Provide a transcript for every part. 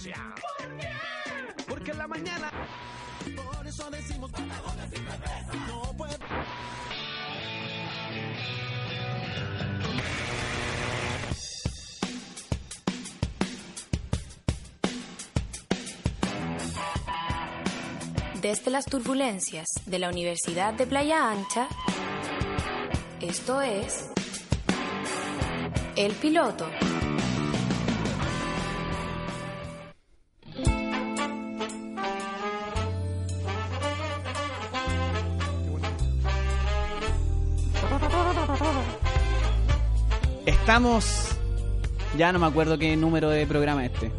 turbulencia. Porque en la mañana. Por eso decimos no puede. Desde las turbulencias de la Universidad de Playa Ancha, esto es El Piloto. Estamos. Ya no me acuerdo qué número de programa es este.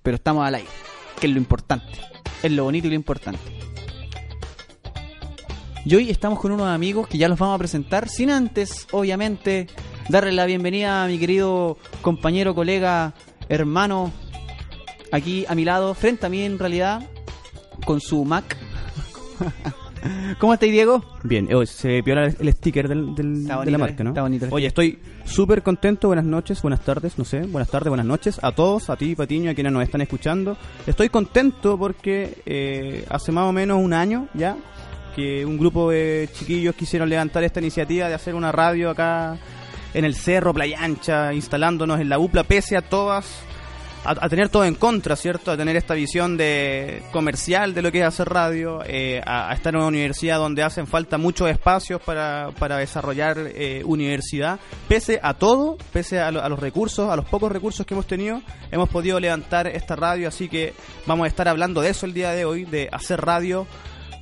Pero estamos al aire, que es lo importante. Es lo bonito y lo importante. Y hoy estamos con unos amigos que ya los vamos a presentar, sin antes, obviamente, darle la bienvenida a mi querido compañero, colega, hermano, aquí a mi lado, frente a mí en realidad, con su Mac. ¿Cómo estáis, Diego? Bien, eh, se viola el, sticker del, del- de la eh, marca, ¿no? está bonito el Oye, estoy súper contento. Buenas noches, buenas tardes, no sé. Buenas tardes, buenas noches a todos, a ti, Patiño, a quienes nos están escuchando. Estoy contento porque eh, hace más o menos un año ya que un grupo de chiquillos quisieron levantar esta iniciativa de hacer una radio acá en el cerro, Playa Ancha, instalándonos en la UPLA, pese a todas a, tener todo en contra, ¿cierto? A tener esta visión de comercial de lo que es hacer radio, eh, a, a estar en una universidad donde hacen falta muchos espacios para, para desarrollar eh, universidad. Pese a todo, pese a, a los recursos, a los pocos recursos que hemos tenido, hemos podido levantar esta radio, así que vamos a estar hablando de eso el día de hoy, de hacer radio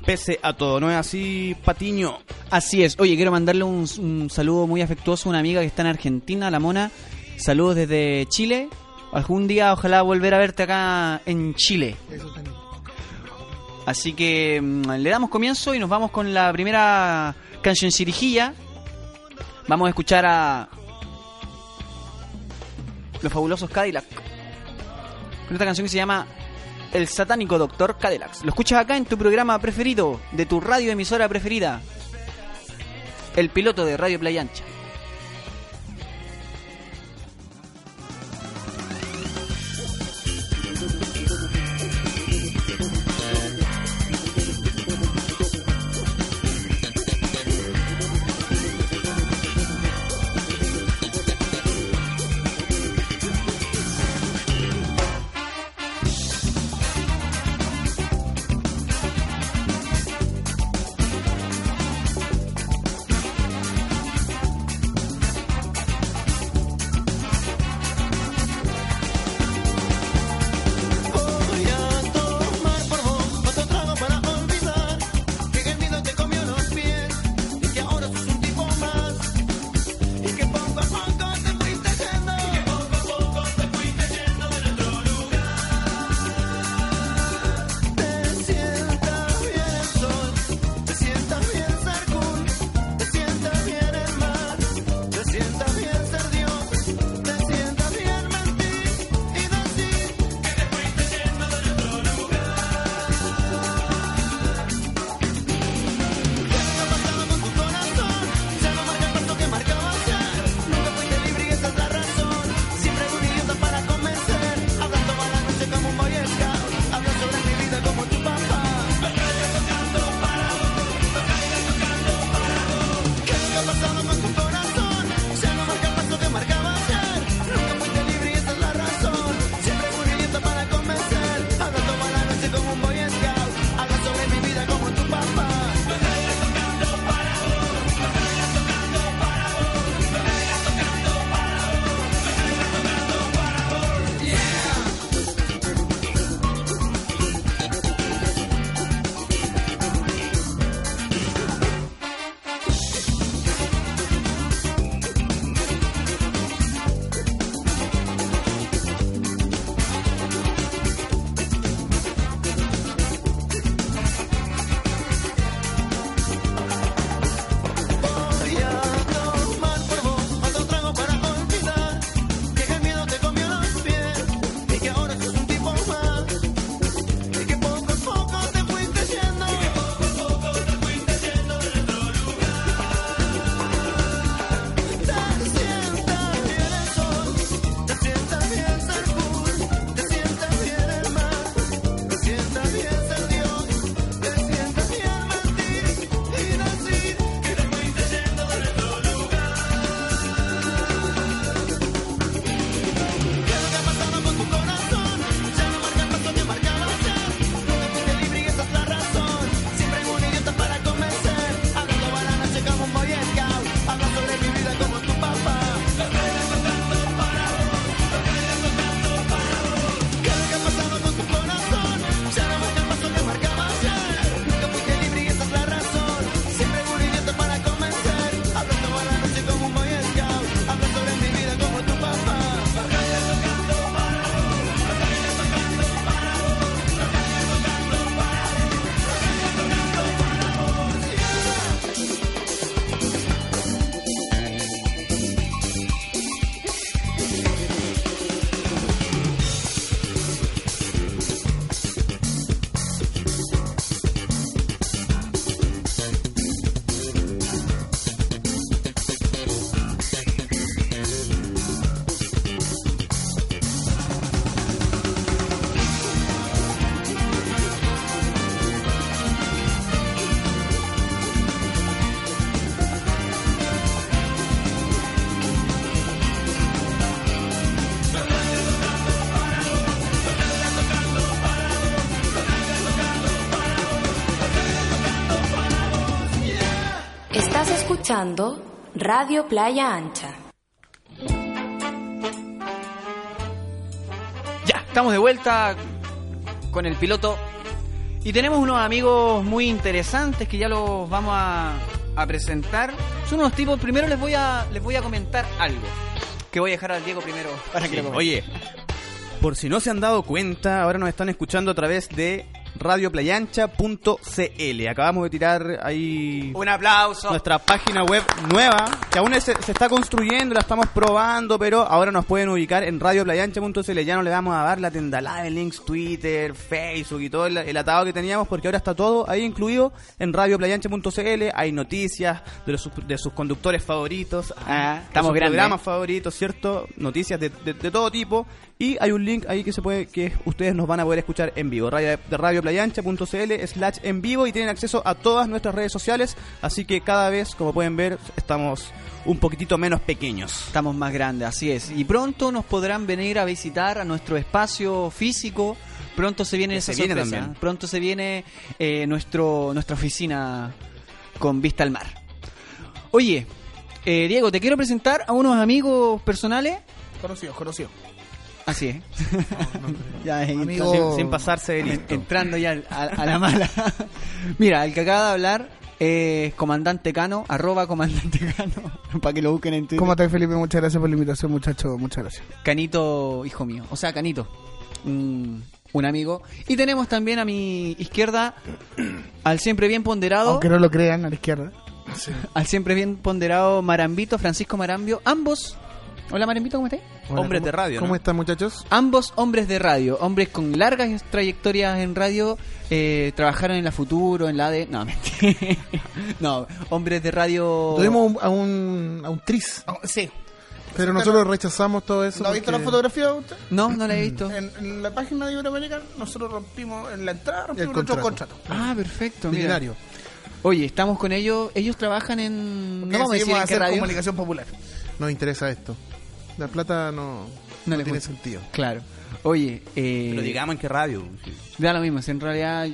pese a todo. ¿No es así, Patiño? Así es. Oye, quiero mandarle un, un saludo muy afectuoso a una amiga que está en Argentina, la Mona. Saludos desde Chile. Algún día ojalá volver a verte acá en Chile. Así que mm, le damos comienzo y nos vamos con la primera canción cirijilla. Vamos a escuchar a los fabulosos Cadillac. Con esta canción que se llama El satánico doctor Cadillac. Lo escuchas acá en tu programa preferido, de tu radio emisora preferida. El piloto de Radio Playa Ancha. Escuchando Radio Playa Ancha. Ya, estamos de vuelta con el piloto. Y tenemos unos amigos muy interesantes que ya los vamos a, a presentar. Son unos tipos, primero les voy a les voy a comentar algo. Que voy a dejar al Diego primero para que lo comente. Oye, por si no se han dado cuenta, ahora nos están escuchando a través de radioplayancha.cl. Acabamos de tirar ahí Un aplauso. nuestra página web nueva, que aún se, se está construyendo, la estamos probando, pero ahora nos pueden ubicar en radioplayancha.cl. Ya no le vamos a dar la tendalada de links, Twitter, Facebook y todo el, el atado que teníamos, porque ahora está todo ahí incluido en radioplayancha.cl. Hay noticias de, los, de sus conductores favoritos, Ah, de estamos sus grandes. programas favoritos, ¿cierto? Noticias de, de- de todo tipo. Y hay un link ahí que se puede que ustedes nos van a poder escuchar en vivo. Radio, de radioplayancha.cl slash en vivo y tienen acceso a todas nuestras redes sociales. Así que cada vez, como pueden ver, estamos un poquitito menos pequeños. Estamos más grandes, así es. Y pronto nos podrán venir a visitar a nuestro espacio físico. Pronto se viene Que esa se viene sorpresa. también. Pronto se viene eh, nuestro nuestra oficina con vista al mar. Oye, eh, Diego, te quiero presentar a unos amigos personales. Conocido, conocido. Así es. ya, Amigo- Sin, sin pasarse de listo. entrando ya a, a la mala. Mira, el que acaba de hablar es Comandante Cano, arroba Comandante Cano, para que lo busquen en Twitter. ¿Cómo estás, Felipe? Muchas gracias por la invitación, muchacho. Muchas gracias. Canito, hijo mío. O sea, Canito. Un, un amigo. Y tenemos también a mi izquierda al siempre bien ponderado. Aunque no lo crean, a la izquierda. Al siempre bien ponderado Marambito, Francisco Marambio. Ambos. Hola Marambito, ¿cómo estás? Hola, Hombres ¿cómo- de radio, ¿Cómo ¿no? están, muchachos? Ambos hombres de radio, hombres con largas trayectorias en radio, eh, trabajaron en la Futuro, en la de... No, mentira. No, hombres de radio... Tuvimos un- a un, a un tris, sí. pero nosotros rechazamos todo eso. ¿No ha visto la fotografía usted? No, no la he visto. En, en la página de Iberoamérica nosotros rompimos en la entrada, rompimos El nuestro contrato. Ah, perfecto. mira. Millonario. Oye, estamos con ellos. Ellos trabajan en... Porque No vamos a decir decidimos en qué hacer radio. comunicación popular. Nos interesa esto. La plata no, No no le tiene gusta. sentido. Claro. Oye, eh, Pero digamos en qué radio. da lo mismo. si en realidad,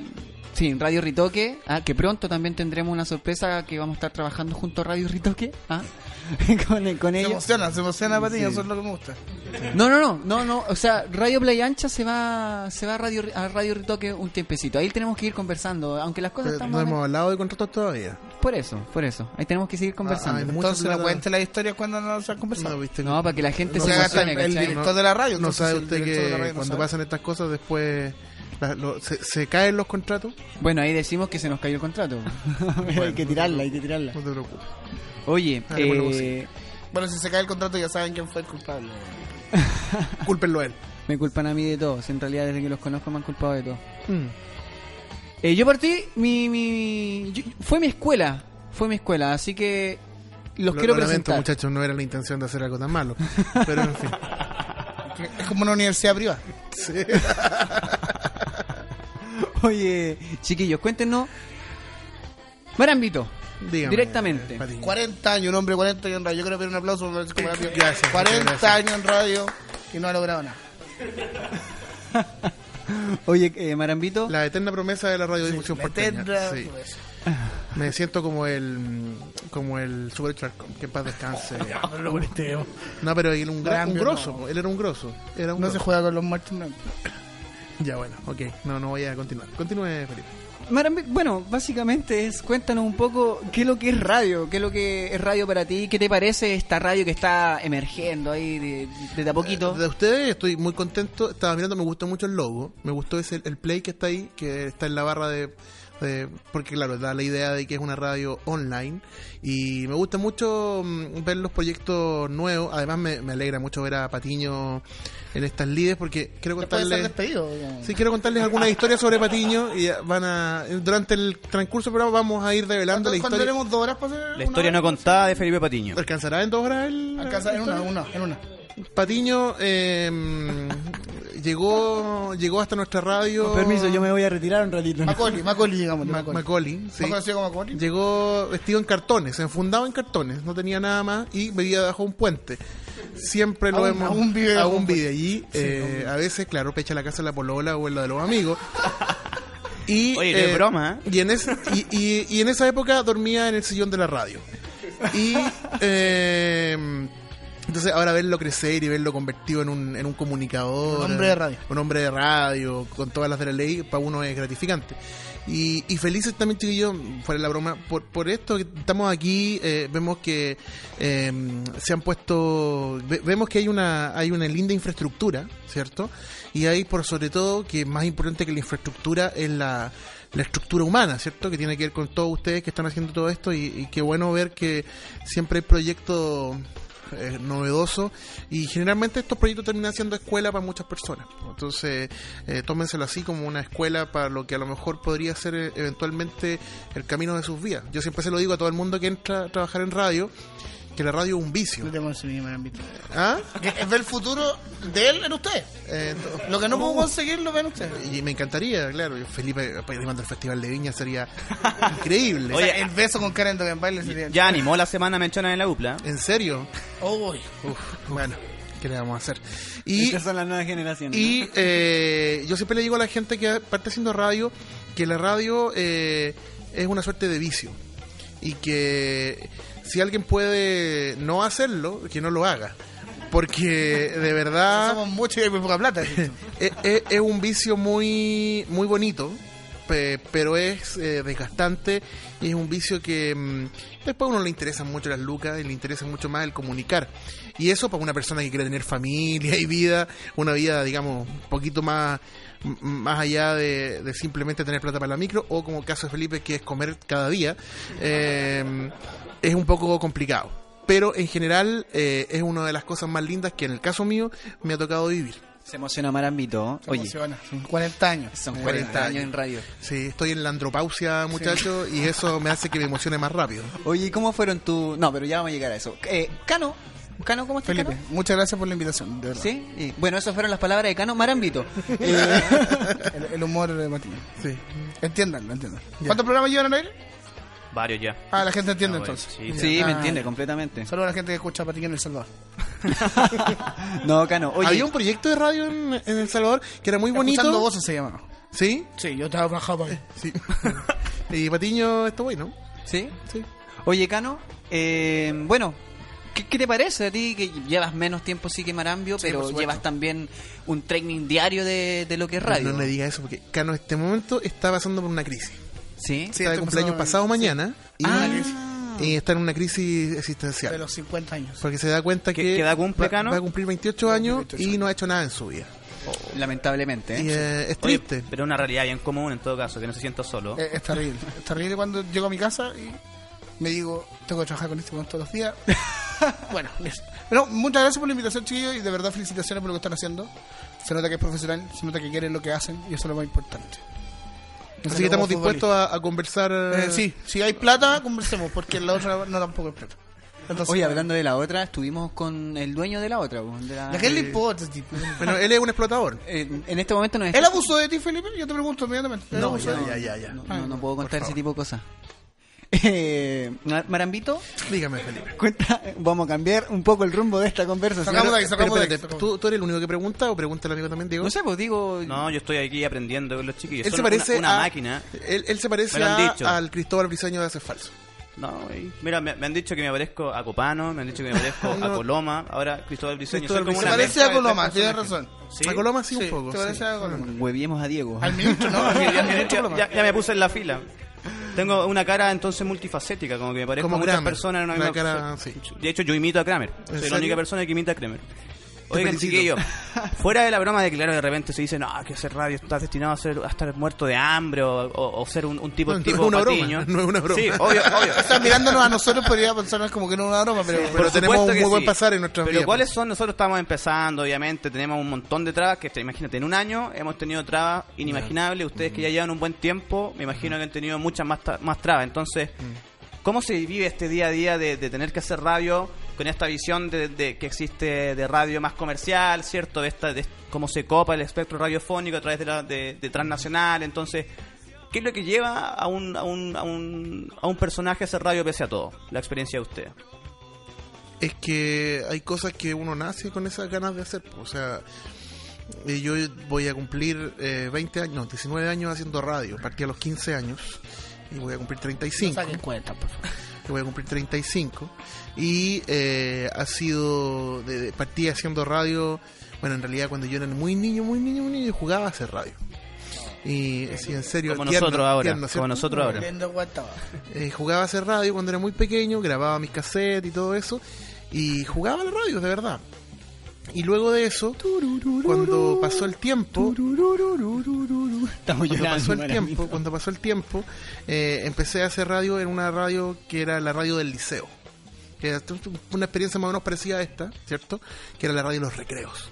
sí, en Radio Ritoque, ah, que pronto también tendremos una sorpresa que vamos a estar trabajando junto a Radio Ritoque, ah, con, con Se ellos. emociona, se emociona, Patiño, Sí. eso es lo que me gusta. No, no, no, no, no, o sea, Radio Playa Ancha se va, se va a Radio, a Radio Ritoque un tiempecito. Ahí tenemos que ir conversando, aunque las cosas Pero están no hemos hablado de contratos todavía. por eso, por eso. Ahí tenemos que seguir conversando. hay mucha Entonces no cuente la historia cuando no se han conversado. No, viste, no, para que la gente No se se emocione, el, el director de la radio. No sabe usted que radio no cuando sabe. pasan estas cosas después la- lo- se, se caen los contratos. Bueno, ahí decimos que se nos cayó el contrato. hay que tirarla, hay que tirarla. No te preocupes. Oye, Ah, bueno, eh, Bueno, si se cae el contrato ya saben quién fue el culpable. Cúlpenlo a él. me culpan a mí de todo. si En realidad, desde que los conozco me han culpado de todo. Mm. Eh, yo partí, mi, mi yo- fue mi escuela, fue mi escuela, así que los Lo- quiero lo lamento, presentar. muchachos, no era la intención de hacer algo tan malo. Pero en fin. Es como una universidad privada. Oye, chiquillos, cuéntenos. Marambito, Dígame, Directamente. Patiño. 40 años, un hombre de 40 años en radio. Yo quiero pedir un aplauso la- Gracias, 40 muchas gracias. años en radio y no ha logrado nada. oye, eh, Marambito, La eterna promesa de la radiodifusión La porteña. eterna Sí. promesa. Me siento como el como el Super Charcom, que en paz descanse. No, pero él era un, gra- un grosso, no. él era un grosso. Era un No se grosso. juega con los muertos. Ya bueno, ok. No, no voy a continuar. Continúe, Felipe. Bueno, básicamente es, cuéntanos un poco qué es lo que es radio, qué es lo que es radio para ti, qué te parece esta radio que está emergiendo ahí de, a poquito. De ustedes estoy muy contento. Estaba mirando, me gustó mucho el logo. Me gustó ese el play que está ahí, que está en la barra de, de- porque claro, da la idea de que es una radio online y me gusta mucho mm, ver los proyectos nuevos. Además me, me alegra mucho ver a Patiño en estas lides porque quiero contarles. Sí, quiero contarles algunas historias sobre Patiño y van a durante el transcurso del programa vamos a ir revelando ¿Cuánto, la historia. tenemos dos horas para hacer La historia no contada de Felipe Patiño. ¿Alcanzará en dos horas el Alcanza en una, una, en una. Patiño eh, llegó llegó hasta nuestra radio. voy a retirar un ratito. Macaulay, Macaulay, digamos. Ma- Macaulay. Macaulay, sí. ¿No conocido como Macaulay? Llegó vestido en cartones, enfundado en cartones, no tenía nada más y vivía bajo un puente. Siempre lo hemos. aún vive bajo aún un vive allí. eh, a veces, claro, pecha la casa de la polola o en la de los amigos. Y, Oye, no es broma, ¿eh? Y en, ese- y, y- y en esa época dormía en el sillón de la radio. Y eh, entonces ahora verlo crecer y verlo convertido en un, en un comunicador. Un hombre de radio. Un hombre de radio, con todas las de la ley, para uno es gratificante. Y, y felices también, chiquillos, fuera la broma, por, por esto que estamos aquí, eh, vemos que eh, se han puesto, ve- vemos que hay una, hay una linda infraestructura, ¿cierto? Y hay, por sobre todo, que más importante que la infraestructura es la, la estructura humana, ¿cierto? Que tiene que ver con todos ustedes que están haciendo todo esto y, y qué bueno ver que siempre hay proyectos eh, novedosos y generalmente estos proyectos terminan siendo escuela para muchas personas. Entonces, eh, tómenselo así como una escuela para lo que a lo mejor podría ser eh, eventualmente el camino de sus vidas. Yo siempre se lo digo a todo el mundo que entra a trabajar en radio, que la radio es un vicio. No tenemos ese mismo ámbito. ¿Ah? Que es ver el futuro de él en usted. Eh, Lo que no puedo conseguir lo ven usted. y me encantaría, claro, Felipe animando el Festival de Viña sería increíble. O sea, el beso con Karen Dogenbaile sería. Ya animó la semana mencionada en la UPLA. ¿En serio? Uy. Uf, bueno, ¿qué le vamos a hacer? Y, Estas son las nuevas generaciones. y eh, yo siempre le digo a la gente que parte haciendo radio que la radio eh, es una suerte de vicio y que si alguien puede no hacerlo, que no lo haga. Porque de verdad Somos muchos y hay muy poca plata. es, es- es un vicio muy muy bonito pe- pero es eh, desgastante y es un vicio que mm, después a uno le interesan mucho las lucas y le interesa mucho más el comunicar y eso para una persona que quiere tener familia y vida una vida digamos un poquito más más allá de, de simplemente tener plata para la micro o como el caso de Felipe que es comer cada día eh, es un poco complicado pero en general eh, es una de las cosas más lindas que en el caso mío me ha tocado vivir Se emociona Marambito. Se Oye, emociona. Son 40 años. son 40 40 años en radio. Sí, estoy en la andropausia, muchachos, y eso me hace que me emocione más rápido. Oye, ¿y ¿cómo fueron tu...? No, pero ya vamos a llegar a eso. Eh, Cano. Cano, ¿cómo estás, Felipe, Cano? muchas gracias por la invitación, de verdad. Sí, y, bueno, esas fueron las palabras de Cano Marambito. Eh, El, el humor de Matías. Sí. Entiendan, entiendan. Ya. ¿Cuántos programas llevan al aire? Varios ya. Ah, la gente entiende Ah, entonces. sí. sí, me Ah, entiende completamente. Saludos a la gente que escucha a Patiño en El Salvador. No, Cano, oye, Había un proyecto de radio en, en El Salvador que era muy bonito. Escuchando voces se llamaba. ¿Sí? Sí, yo trabajaba ahí. Sí. y Patiño está bueno. ¿sí? Sí. Oye, Cano, eh, bueno, ¿qué, qué te parece a ti que llevas menos tiempo sí que Marambio, Sí, pero llevas también un training diario de, de lo que es radio? No le diga eso porque Cano en este momento está pasando por una crisis. ¿Sí? Sí, está de cumpleaños pasado mañana y, Ah. y está en una crisis De existencial. los 50 años. Porque se da cuenta ¿Qué- que cumple, va, a cumplir 28 años 28 y no ha hecho nada en su vida. Lamentablemente, Y ¿eh? eh, es Oye, triste. pero es una realidad bien común en todo caso, que no se sienta solo. Eh, Es, terrible. Es terrible cuando llego a mi casa y me digo, tengo que trabajar con este todos los días. bueno, listo. Pero muchas gracias por la invitación, chiquillos, y de verdad felicitaciones por lo que están haciendo. Se nota que es profesional, se nota que quieren lo que hacen, y eso es lo más importante. Así que estamos dispuestos a, a conversar. Eh, sí, si hay plata, conversemos, porque la otra no tampoco es plata. Entonces, Oye, hablando de la otra, estuvimos con el dueño de la otra. de la- ¿A qué le importa tipo? Bueno, él es un explotador. Eh, en este momento no es... ¿Él abusó de ti, Felipe? Yo te pregunto inmediatamente. ¿Él No, ya, ya, ya, ya. No, no, no puedo contar ese tipo de cosas. Eh, Mar- Marambito, Dígame, Felipe. cuenta, vamos a cambiar un poco el rumbo de esta conversación. Sacamos de ahí, Pero de ahí, sacamos. ¿tú, tú eres el único que pregunta o pregunta el amigo también, Diego? No sé, pues digo... No, yo estoy aquí aprendiendo con los chiquillos. Él Son se parece una, una a- máquina. Él, él se parece Me lo han a- dicho. al Cristóbal Briseño de Hacer Falso. No, y- mira, me, me han dicho que me parezco a Copano, me han dicho que me parezco a No. Coloma, ahora Cristóbal Briseño. Cristóbal como Se una parece a Coloma, tienes razón. ¿Sí? A Coloma sí, Sí, un poco. te parece sí. a Coloma. Hueviemos a Diego. Al ministro, ¿no? Ya, ya- ya me puse en la fila. Tengo una cara entonces multifacética, como que me parezco Como a muchas Kramer. personas en una misma cara, sí. De hecho, yo imito a Kramer. Soy la única persona que imita a Kramer. Oigan, felicito. chiquillo, fuera de la broma de que claro, de repente se dice, no, que hacer radio estás destinado a, ser, a estar muerto de hambre o, o- o ser un, un tipo, No, no tipo es una broma, patiño. no es una broma. Sí, obvio, obvio. O sea, mirándonos a nosotros podría pensarnos como que no es una broma, pero... Pero tenemos un muy buen pasar en nuestras Pero vidas. ¿cuáles son? Nosotros estamos empezando, obviamente, tenemos un montón de trabas, que te- imagínate, en un año hemos tenido trabas inimaginables, ustedes que ya llevan un buen tiempo, me imagino que han tenido muchas más, tra- más trabas, entonces, ¿cómo se vive este día a día de, de tener que hacer radio con esta visión de, de que existe de radio más comercial, ¿cierto? De esta, de cómo se copa el espectro radiofónico a través de, la, de, de transnacional, entonces... ¿Qué es lo que lleva a un, a, un, a, un, a un personaje a hacer radio pese a todo? La experiencia de usted. es que hay cosas que uno nace con esas ganas de hacer. O sea, eh, yo voy a cumplir eh, 20 años, no, 19 años haciendo radio. Partí a los 15 años y voy a cumplir No 35. saquen cuenta, por favor. Que voy a cumplir 35. Y eh, ha sido, de, de- partí haciendo radio, bueno, en realidad cuando yo era muy niño, muy niño, muy niño, jugaba a hacer radio. Y sí, en serio, Como tierno, nosotros ahora. tierno, como nosotros ahora. Eh, jugaba a hacer radio cuando era muy pequeño, grababa mis cassettes y todo eso, y jugaba a la radio, de verdad. Y luego de eso, cuando pasó el tiempo, cuando pasó el tiempo, cuando pasó el tiempo, eh, empecé a hacer radio en una radio que era la radio del liceo. Que era una experiencia más o menos parecida a esta, ¿cierto? Que era la radio de los recreos.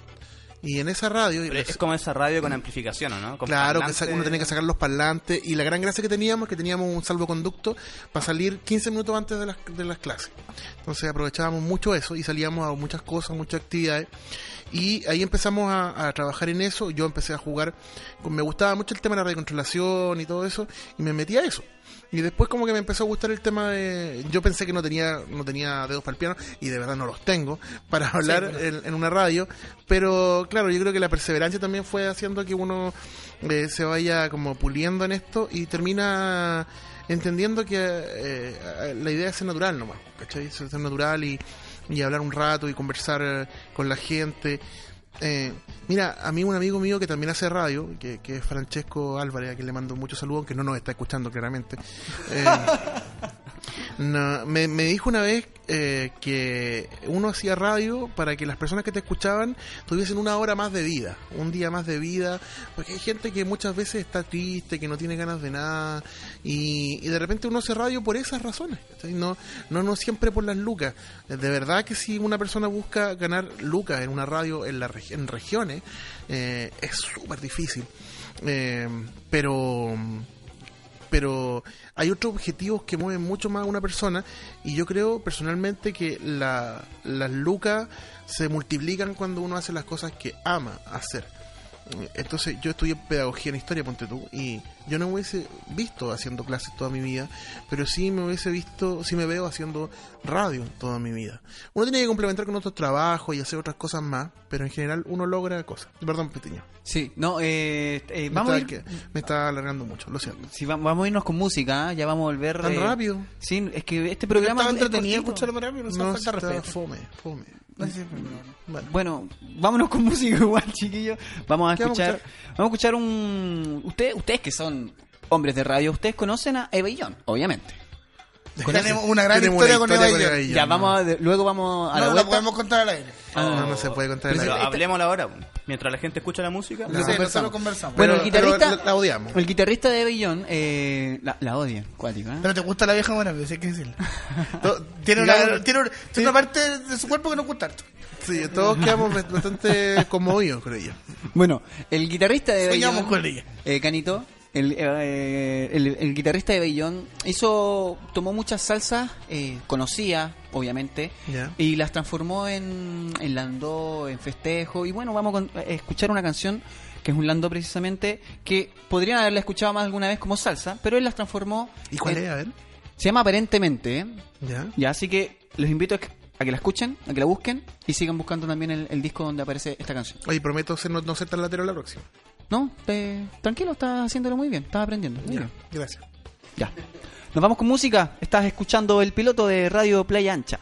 Y en esa radio... Pero es como esa radio con amplificación, ¿o ¿no? Con Claro, que parlante. uno tenía que sacar los parlantes y la gran gracia que teníamos es que teníamos un salvoconducto para salir 15 minutos antes de las, de las clases. Entonces aprovechábamos mucho eso y salíamos a muchas cosas, muchas actividades. Y ahí empezamos a, a trabajar en eso. Yo empecé a jugar, me gustaba mucho el tema de la radiocontrolación y todo eso, y me metí a eso. Y después como que me empezó a gustar el tema de... Yo pensé que no tenía no tenía dedos para el piano, y de verdad no los tengo, para hablar en, en una radio. Pero claro, yo creo que la perseverancia también fue haciendo que uno eh, se vaya como puliendo en esto y termina entendiendo que eh, la idea es ser natural nomás, ¿cachai? Ser natural y, y hablar un rato y conversar eh, con la gente. Eh, mira, a mí un amigo mío que también hace radio, que, que es Francesco Álvarez, a quien le mando muchos saludos, que no nos está escuchando claramente, eh, no, me, dijo una vez eh, que uno hacía radio para que las personas que te escuchaban tuviesen una hora más de vida, un día más de vida, porque hay gente que muchas veces está triste, que no tiene ganas de nada, y, de repente uno hace radio por esas razones, no, no, no siempre por las lucas. De verdad que si una persona busca ganar lucas en una radio en, la en regiones, eh, es súper difícil. Eh, pero pero hay otros objetivos que mueven mucho más a una persona y yo creo personalmente que la- las lucas se multiplican cuando uno hace las cosas que ama hacer. Entonces yo estudié pedagogía en historia, ponte tú, y yo no me hubiese visto haciendo clases toda mi vida, pero sí me hubiese visto, sí me veo haciendo radio toda mi vida. Uno tiene que complementar con otros trabajos y hacer otras cosas más, pero en general uno logra cosas. Perdón, Petiño. Sí, no, eh, eh, vamos, a ir- que- me está alargando mucho, lo siento. sí, va- vamos a irnos con música, ¿eh? ya vamos a volver. Tan eh, rápido. Sí, es que este programa Estaba es entretenido cortito. escuchar programa, no, No, falta está fome, fome. No sé, pero no. Bueno, Bueno, vámonos con música igual, chiquillos. Vamos a ¿Qué vamos a escuchar, vamos a escuchar un ustedes, ustedes que son hombres de radio, ustedes conocen a Eva y John, obviamente. Tenemos una gran Tenemos historia una con historia Eva y con. Eva. Ya vamos a, luego vamos a la No la vuelta. podemos contar al aire. no, no se puede contar Pero aire. hablemos ahora, mientras la gente escucha la música. Sí, La nosotros conversamos. conversamos. Bueno, Pero- el guitarrista, pero la- la odiamos. El guitarrista de Eva y John, eh, la, la odian, cuático, ¿eh? Pero te gusta la vieja buena, pero sí hay que decirlo. Tiene una, tiene una, tiene una parte de su cuerpo que no gusta harto. Sí, todos quedamos bastante conmovidos, creo yo. Bueno, el guitarrista de John, con ella. eh, Canito, el, eh, el, el guitarrista de Bellón hizo tomó muchas salsas eh, conocidas obviamente y las transformó en, en landó en festejo y bueno vamos a con- a escuchar una canción que es un landó precisamente que podrían haberla escuchado más alguna vez como salsa pero él las transformó ¿Y cuál en- es? A ver. se llama aparentemente ¿eh? Ya. ya así que los invito a que, a que la escuchen a que la busquen y sigan buscando también el, el disco donde aparece esta canción Oye, prometo ser, no, no ser tan latero la próxima. No eh, tranquilo estás haciéndolo muy bien estás aprendiendo muy bien. gracias. Ya. Nos vamos con música. Estás escuchando el piloto de Radio Playa Ancha.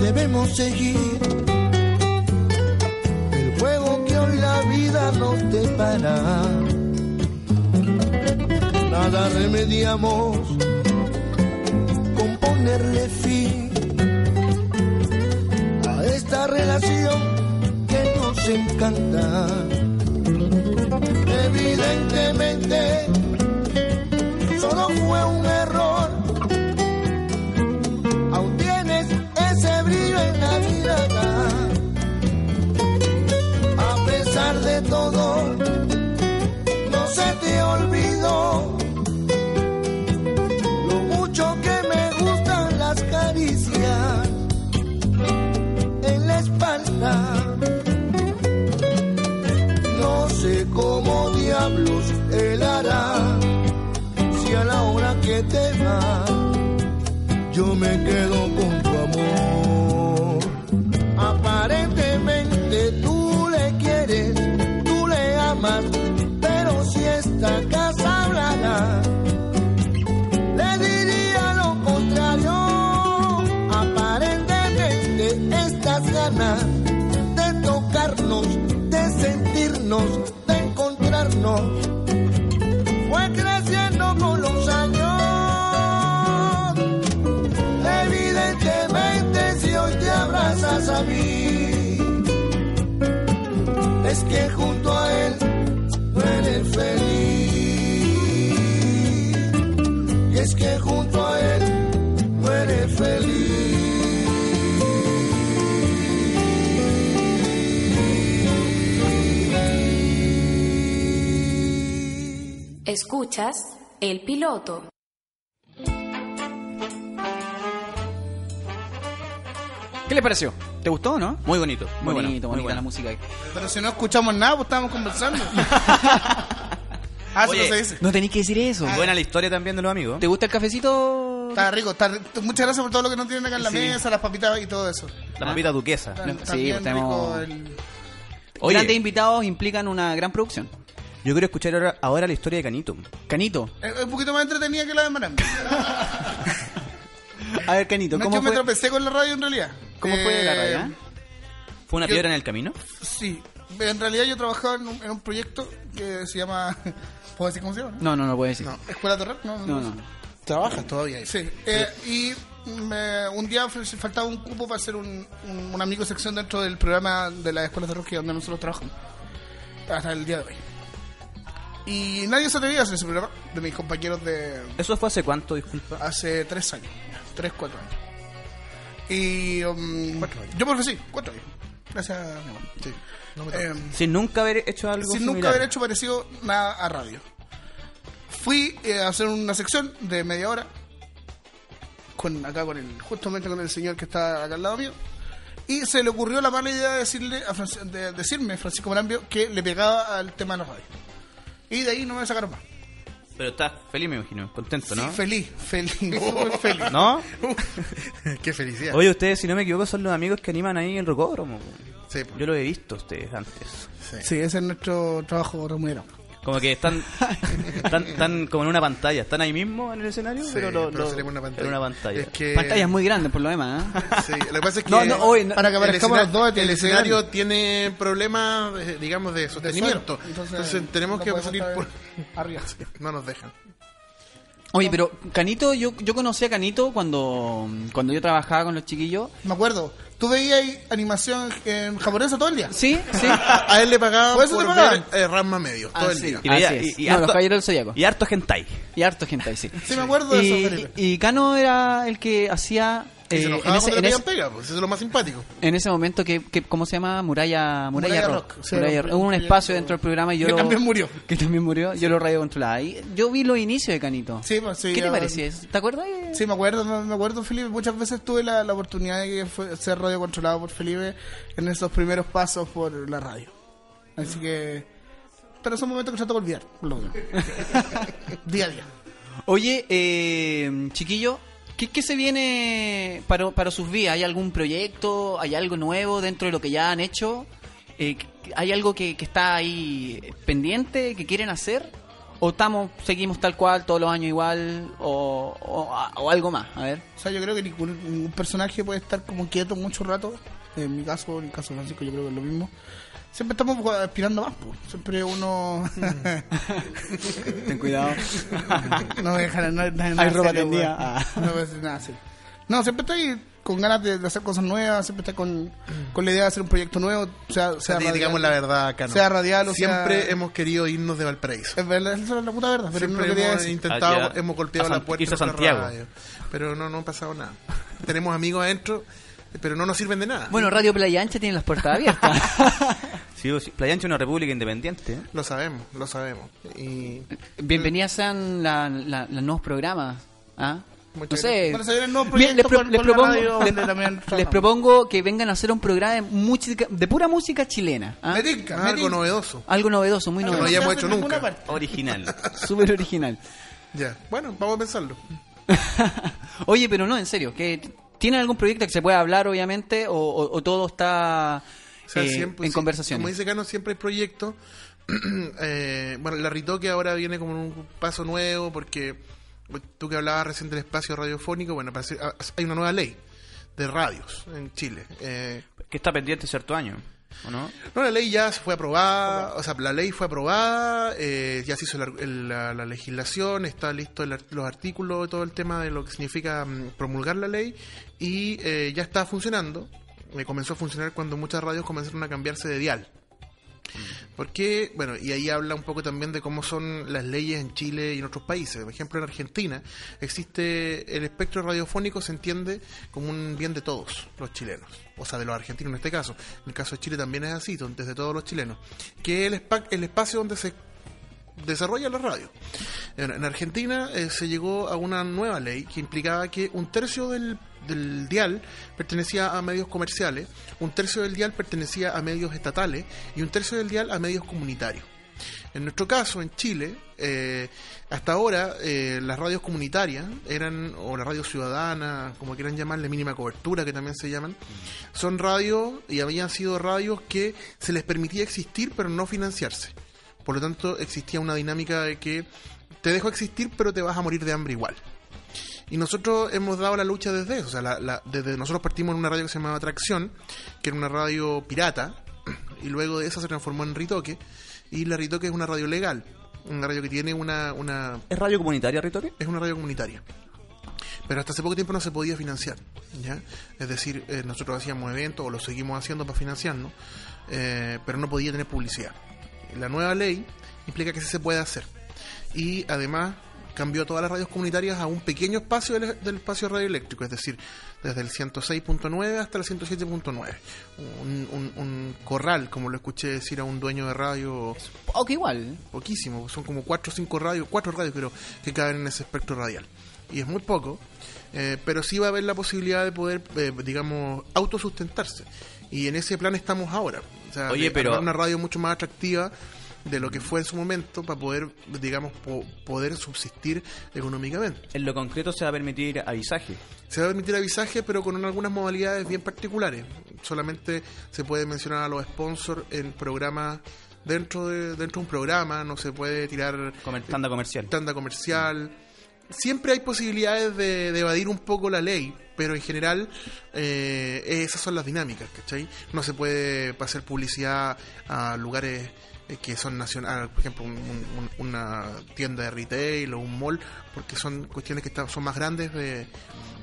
Debemos seguir el juego que hoy la vida nos depara. Nada remediamos con ponerle fin a esta relación que nos encanta. Evidentemente, solo fue un yo me quedo con tu amor. Aparentemente tú le quieres, tú le amas, pero si esta casa hablara, le diría lo contrario. Aparentemente estas ganas de tocarnos, de sentirnos, Escuchas El Piloto. ¿Qué les pareció? ¿Te gustó o no? Muy bonito, muy bonito, muy bonita bueno. la música. ahí. Pero si no escuchamos nada, pues estábamos conversando. ah, eso Oye, no se dice. No tenéis que decir eso. Buena la historia también de los amigos. ¿Te gusta el cafecito? Está rico, está ri- Muchas gracias por todo lo que nos tienen acá en la Sí. mesa, las papitas y todo eso. La papita duquesa. Está, No, está sí, bien tenemos- rico el- Oye. Grandes invitados implican una gran producción. Yo quiero escuchar ahora, ahora la historia de Canito. Canito. Es un poquito más entretenida que la de Marambi. A ver, Canito, No es ¿cómo que me tropecé con la radio en realidad. ¿Cómo fue la radio? eh? ¿Fue una Yo- piedra en el camino? Sí, en realidad yo trabajaba en un, en un proyecto que se llama. ¿Puedo decir cómo se llama? No, no, no puede decir. No, Escuela Torre. No, No, no. Trabajas todavía. ahí. Sí, eh, y me- un día faltaba un cupo para hacer un, un, una microsección dentro del programa de la Escuela de Rock, que es donde nosotros trabajamos. Hasta el día de hoy. Y nadie se atrevía a hacer ese programa de mis compañeros de ¿Eso fue hace cuánto, disculpa? hace tres años. Tres, cuatro años. Y um, yo me ofrecí, cuatro años. Gracias, mi amor. Sí, no me Eh, toca. Sin nunca haber hecho algo sin similar. nunca haber hecho parecido nada a radio. Fui eh, a hacer una sección de media hora con acá con el justamente con el señor que está acá al lado mío y se le ocurrió la mala idea de decirle a Franci- de decirme Francisco Marambio que le pegaba al tema de la radio y de ahí no me sacaron más Pero estás feliz, me imagino, contento, ¿no? Sí, feliz, feliz, súper feliz. ¿No? Qué felicidad. Oye, ustedes, si no me equivoco, son los amigos que animan ahí el rocódromo. Sí, po. Yo lo he visto a ustedes antes. Sí, ese es nuestro trabajo remunerado. Como que están, están, están como en una pantalla. Están ahí mismo en el escenario, Sí, pero, lo, pero lo- salimos en una pantalla. en una pantalla. Es que... Pantallas muy grandes por lo demás. ¿eh? Sí, lo que pasa es que No, no, oye, no- Para que el, aparezcamos los escena- dos, el escenario grande. tiene problemas, eh, digamos, de sostenimiento. Entonces, Entonces, tenemos no que salir por... arriba. No nos dejan. Oye, pero Canito, yo, yo conocí a Canito cuando, cuando yo trabajaba con los chiquillos. Me acuerdo, tú veías ahí animación en japonesa todo el día. Sí, sí. A él le pagaban ¿Por eso por te ver pagaban? eh, Rasma Medio todo Ah, el sí. día. Y veía- Así es. y- y no, harto- los caballeros del Zodiaco. Y harto hentai. Y harto gente ahí, sí. Sí, me acuerdo de eso, Y, Felipe. y Cano era el que hacía... Eh, se en, enojaba ese, cuando en, le ese, pedían pega, pues eso es lo más simpático. en ese momento que, que ¿cómo se llama? Muralla, Muralla, Muralla Rock. Rock, sí, Muralla era Rock. un espacio dentro del programa y yo que lo- también murió. Que también murió. Yo lo radio controlaba. Y yo vi los inicios de Canito. Sí, pues, sí, ¿Qué te parecía eso? ¿Te acuerdas? Sí, me acuerdo, me, acuerdo, Felipe. Muchas veces tuve la, la oportunidad de fue, ser radio controlado por Felipe en esos primeros pasos por la radio. Así que. Pero son momentos que trato de olvidar, día a día. Oye, eh, chiquillo, ¿qué, qué se viene para, para sus vidas? ¿Hay algún proyecto? ¿Hay algo nuevo dentro de lo que ya han hecho? Eh, ¿Hay algo que, que está ahí pendiente, que quieren hacer? ¿O estamos, seguimos tal cual, todos los años igual? ¿O, o- o algo más? A ver. O sea, yo creo que ningún, ningún personaje puede estar como quieto mucho rato. En mi caso, en el caso de Francisco, yo creo que es lo mismo. Siempre estamos aspirando más, pues. Siempre uno. Ten cuidado. no me dejan no, no, Hay nada ropa tendida. No nada así. No, siempre estoy con ganas de, de hacer cosas nuevas, siempre estoy con, con la idea de hacer un proyecto nuevo, sea, sea Di- radial, digamos la verdad acá, ¿no? sea radial o Siempre sea- hemos querido irnos de Valparaíso. Es verdad, esa es la puta verdad, pero no Siempre lo quería hemos decir. intentado, Allá, hemos golpeado la puerta a Santiago. radio, pero no, no ha pasado nada. Tenemos amigos adentro, pero no nos sirven de nada. Bueno, Radio Playa Ancha tiene las puertas abiertas. Sí, sí, Playa Ancha es una república independiente. ¿eh? Lo sabemos, lo sabemos. Y Bienvenidas sean la- la- los nuevos programas. ¿ah? No sé. Bien, les, proyectos pro- con- les con la propongo, les- les que vengan a hacer un programa de, música, de pura música chilena. ¿ah? Me tinca, me algo tinca. novedoso. Algo novedoso, muy Algo No no novedoso. hayamos hecho nunca. parte. Original. Súper original. Ya, bueno, vamos a pensarlo. Oye, pero no, en serio, que ¿tienen algún proyecto que se pueda hablar, obviamente, o, o- o todo está O sea, eh, siempre, en sí, conversaciones? Como dice Cano, siempre hay proyectos. Eh, bueno, la Ritoque ahora viene como un paso nuevo porque tú que hablabas recién del espacio radiofónico, bueno, parece- hay una nueva ley de radios en Chile. Eh, Que está pendiente cierto año, ¿o no? no, la ley ya fue aprobada, o sea, la ley fue aprobada, eh, ya se hizo la, el- la- la legislación, está listo el ar- los artículos, todo el tema de lo que significa mm, promulgar la ley y eh, ya está funcionando. Eh, comenzó a funcionar cuando muchas radios comenzaron a cambiarse de dial. Porque, bueno, y ahí habla un poco también de cómo son las leyes en Chile y en otros países. Por ejemplo, en Argentina existe el espectro radiofónico, se entiende como un bien de todos los chilenos, o sea, de los argentinos en este caso. En el caso de Chile también es así, desde todos los chilenos, que el, el espacio donde se desarrolla la radio. En, en Argentina eh, se llegó a una nueva ley que implicaba que un tercio del, del dial pertenecía a medios comerciales, un tercio del dial pertenecía a medios estatales y un tercio del dial a medios comunitarios. En nuestro caso, en Chile, eh, hasta ahora eh, las radios comunitarias eran, o la radio ciudadana, como quieran llamarle, mínima cobertura, que también se llaman, son radios y habían sido radios que se les permitía existir pero no financiarse. Por lo tanto, existía una dinámica de que te dejo existir, pero te vas a morir de hambre igual. Y nosotros hemos dado la lucha desde eso. O sea, la- la- desde nosotros partimos en una radio que se llamaba Atracción, que era una radio pirata, y luego de esa se transformó en Ritoque. Y la Ritoque es una radio legal, una radio que tiene una, una ¿Es radio comunitaria, Ritoque? es una radio comunitaria. Pero hasta hace poco tiempo no se podía financiar. ¿ya? Es decir, eh, nosotros hacíamos eventos o lo seguimos haciendo para financiarnos, eh, pero no podía tener publicidad. La nueva ley implica que sí se puede hacer. Y además cambió todas las radios comunitarias a un pequeño espacio del, del espacio radioeléctrico, es decir, desde el 106.9 hasta el 107.9. Un, un, un corral, como lo escuché decir a un dueño de radio Poco igual. poquísimo, son como cuatro o cinco radios, cuatro radios creo que caben en ese espectro radial. Y es muy poco, eh, pero sí va a haber la posibilidad de poder, eh, digamos, autosustentarse. Y en ese plan estamos ahora. O sea, Oye, de pero- una radio mucho más atractiva de lo que fue en su momento para poder, digamos, po- poder subsistir económicamente. En lo concreto se va a permitir avisaje. Se va a permitir avisaje, pero con algunas modalidades bien particulares. Solamente se puede mencionar a los sponsors en programas dentro de dentro de un programa, no se puede tirar Comer, tanda comercial. tanda comercial. Siempre hay posibilidades de, evadir un poco la ley, pero en general eh, esas son las dinámicas, ¿cachai? No se puede pasar publicidad a lugares eh, que son nacionales, por ejemplo, un- un- una tienda de retail o un mall, porque son cuestiones que están, son más grandes, de,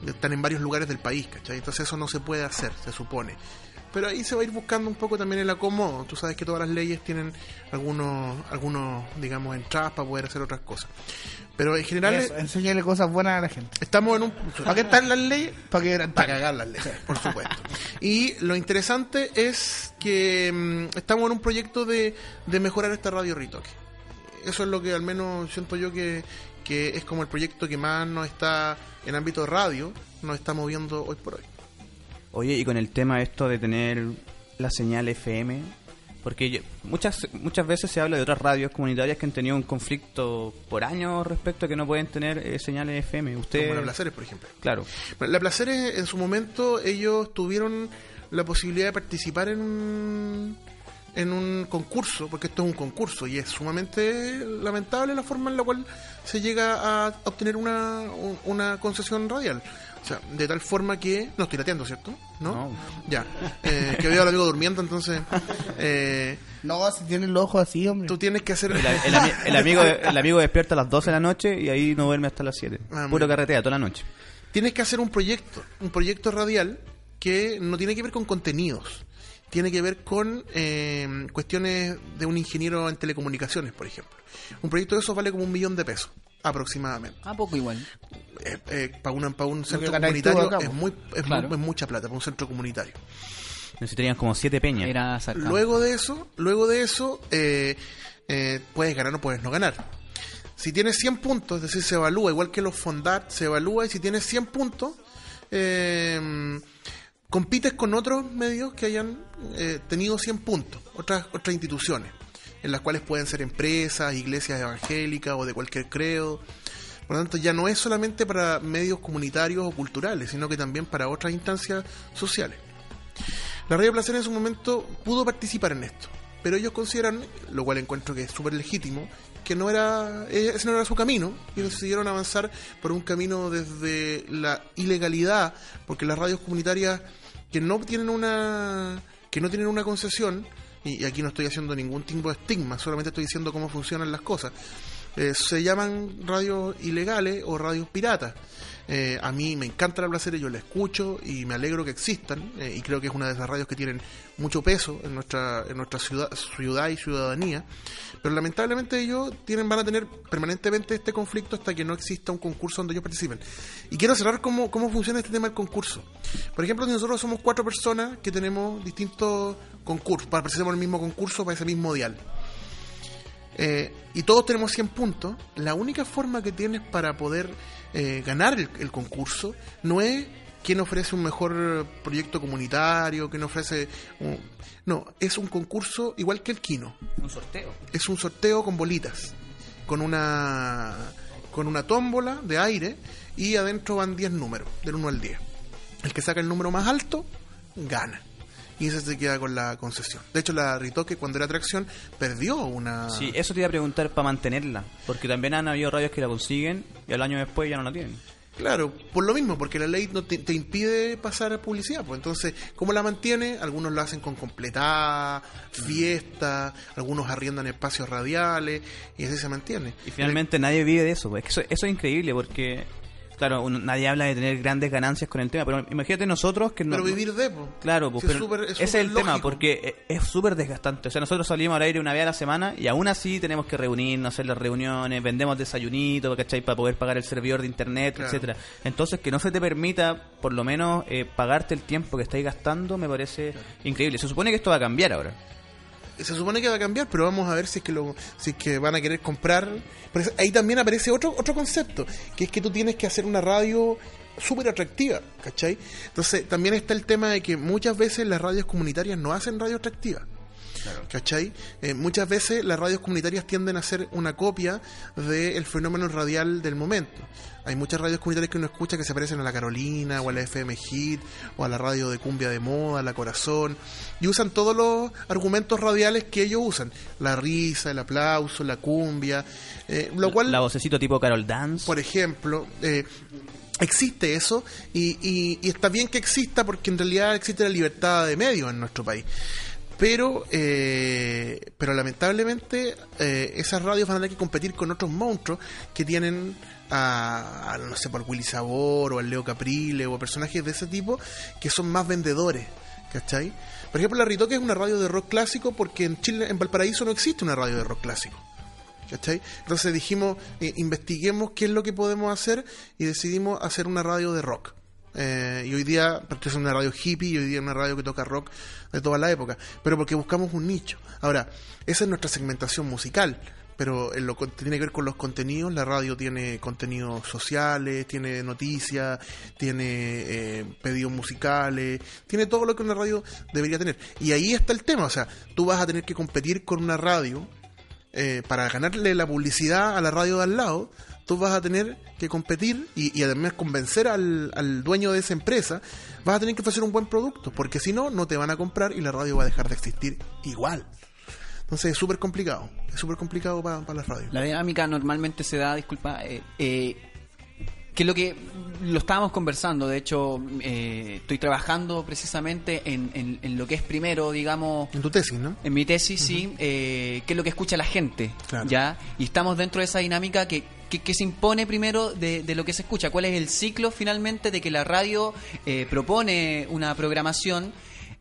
de- están en varios lugares del país, ¿cachai? Entonces eso no se puede hacer, se supone. Pero ahí se va a ir buscando un poco también el acomodo. Tú sabes que todas las leyes tienen algunos, algunos digamos, entradas para poder hacer otras cosas. Pero en general Eso, enséñale cosas buenas a la gente. estamos en un... ¿Para qué están las leyes? Para que Para cagar las leyes, por supuesto. Y lo interesante es que mm, estamos en un proyecto de, de mejorar esta radio Ritoque. Eso es lo que al menos siento yo que, que es como el proyecto que más nos está, en ámbito de radio, nos está moviendo hoy por hoy. Oye, y con el tema esto de tener la señal FM, porque muchas muchas veces se habla de otras radios comunitarias que han tenido un conflicto por años respecto a que no pueden tener eh, señales FM. Usted, Como la Placeres, por ejemplo. claro, La Placeres, en su momento, ellos tuvieron la posibilidad de participar en un, en un concurso, porque esto es un concurso y es sumamente lamentable la forma en la cual se llega a obtener una, un- una concesión radial. O sea, de tal forma que... No estoy lateando, ¿cierto? ¿No? No. Ya. Eh, que veo al amigo durmiendo, entonces... eh, No, si tienen los ojos así, hombre. tú tienes que hacer... el, el ami- el amigo el amigo despierta a las 12 de la noche y ahí no duerme hasta las 7. Ah, Puro carretea toda la noche. tienes que hacer un proyecto, un proyecto radial que no tiene que ver con contenidos, tiene que ver con eh, cuestiones de un ingeniero en telecomunicaciones, por ejemplo. Un proyecto de esos vale como un millón de pesos, aproximadamente. Ah, poco igual. Eh, eh, para, una- para un centro comunitario es, muy, es, Claro. muy- es mucha plata, para un centro comunitario. Necesitarían como 7 peñas. Era. Luego de eso, luego de eso, eh, eh, puedes ganar o puedes no ganar. Si tienes 100 puntos, es decir, se evalúa, igual que los Fondat, se evalúa y si tienes 100 puntos, eh, compites con otros medios que hayan eh, tenido 100 puntos, otras, otras instituciones, en las cuales pueden ser empresas, iglesias evangélicas o de cualquier credo. Por lo tanto, ya no es solamente para medios comunitarios o culturales, sino que también para otras instancias sociales. La Radio Placer en su momento pudo participar en esto, pero ellos consideran, lo cual encuentro que es súper legítimo, que no era eh, ese no era su camino y decidieron avanzar por un camino desde la ilegalidad, porque las radios comunitarias que no tienen una que no tienen una concesión y aquí no estoy haciendo ningún tipo de estigma, solamente estoy diciendo cómo funcionan las cosas. eh, se llaman radios ilegales o radios piratas. Eh, a mí me encanta la placer, yo la escucho y me alegro que existan eh, y creo que es una de esas radios que tienen mucho peso en nuestra en nuestra ciudad, ciudad y ciudadanía, pero lamentablemente ellos tienen van a tener permanentemente este conflicto hasta que no exista un concurso donde ellos participen. Y quiero cerrar cómo, cómo funciona este tema del concurso. Por ejemplo, nosotros somos cuatro personas que tenemos distintos concursos, para participar en el mismo concurso para ese mismo dial. Eh, y todos tenemos 100 puntos, la única forma que tienes para poder eh, ganar el, el concurso no es quién ofrece un mejor proyecto comunitario, quién ofrece... un- no, es un concurso igual que el Kino. Un sorteo. Es un sorteo con bolitas, con una, con una tómbola de aire y adentro van 10 números, del 1 al 10. El que saca el número más alto, gana. Y ese se queda con la concesión. De hecho, la Ritoque, cuando era atracción, perdió una... Sí, eso te iba a preguntar para mantenerla, porque también han habido radios que la consiguen y al año después ya no la tienen. Claro, por lo mismo, porque la ley no te, te impide pasar publicidad. Pues entonces, ¿cómo la mantiene? Algunos lo hacen con completada, fiesta, algunos arriendan espacios radiales y así se mantiene. Y finalmente nadie vive de eso, pues. Es que eso, eso es increíble porque, claro, uno- nadie habla de tener grandes ganancias con el tema, pero imagínate nosotros que no... Pero vivir de. Claro, pues, Sí, pero es ese es el tema, porque es es súper desgastante. O sea, nosotros salimos al aire una vez a la semana y aún así tenemos que reunirnos, hacer las reuniones, vendemos desayunitos, ¿cachai? Para poder pagar el servidor de internet, Claro. etcétera Entonces, que no se te permita, por lo menos, eh, pagarte el tiempo que estáis gastando, me parece increíble. Se supone que esto va a cambiar ahora. Se supone que va a cambiar, pero vamos a ver si es que lo, si es que van a querer comprar. Ahí también aparece otro, otro concepto, que es que tú tienes que hacer una radio súper atractiva, ¿cachai? Entonces, también está el tema de que muchas veces las radios comunitarias no hacen radio atractiva. ¿Cachai? Eh, muchas veces las radios comunitarias tienden a ser una copia del fenómeno radial del momento. Hay muchas radios comunitarias que uno escucha que se parecen a la Carolina o a la FM Hit o a la radio de cumbia de moda, la Corazón, y usan todos los argumentos radiales que ellos usan, la risa, el aplauso, la cumbia, eh, lo cual La vocecito tipo Carol Dance. por ejemplo, eh, existe eso y, y- y está bien que exista porque en realidad existe la libertad de medios en nuestro país. Pero, eh, pero lamentablemente eh, esas radios van a tener que competir con otros monstruos que tienen a, a, no sé, por Willy Sabor o al Leo Caprile o personajes de ese tipo que son más vendedores. ¿Cachai? Por ejemplo, la Ritoque es una radio de rock clásico porque en Chile, en Valparaíso no existe una radio de rock clásico. ¿Cachai? Entonces dijimos, eh, investiguemos qué es lo que podemos hacer y decidimos hacer una radio de rock. Eh, y hoy día, porque es una radio hippie y hoy día una radio que toca rock de toda la época, pero porque buscamos un nicho. Ahora, esa es nuestra segmentación musical, pero en lo que tiene que ver con los contenidos, la radio tiene contenidos sociales, tiene noticias, tiene eh, pedidos musicales, tiene todo lo que una radio debería tener. Y ahí está el tema, o sea, tú vas a tener que competir con una radio eh, para ganarle la publicidad a la radio de al lado, tú vas a tener que competir y, y además convencer al, al dueño de esa empresa, vas a tener que ofrecer un buen producto, porque si no, no te van a comprar y la radio va a dejar de existir igual. Entonces es súper complicado, es súper complicado para las radios. La dinámica normalmente se da, disculpa, eh, eh, que lo que lo estábamos conversando, de hecho, eh, estoy trabajando precisamente en, en- en lo que es primero, digamos, En tu tesis, ¿no? en mi tesis, sí, eh, qué es lo que escucha la gente, Claro. ¿ya? Y estamos dentro de esa dinámica que, que, que se impone primero de, de lo que se escucha. ¿Cuál es el ciclo finalmente de que la radio eh, propone una programación?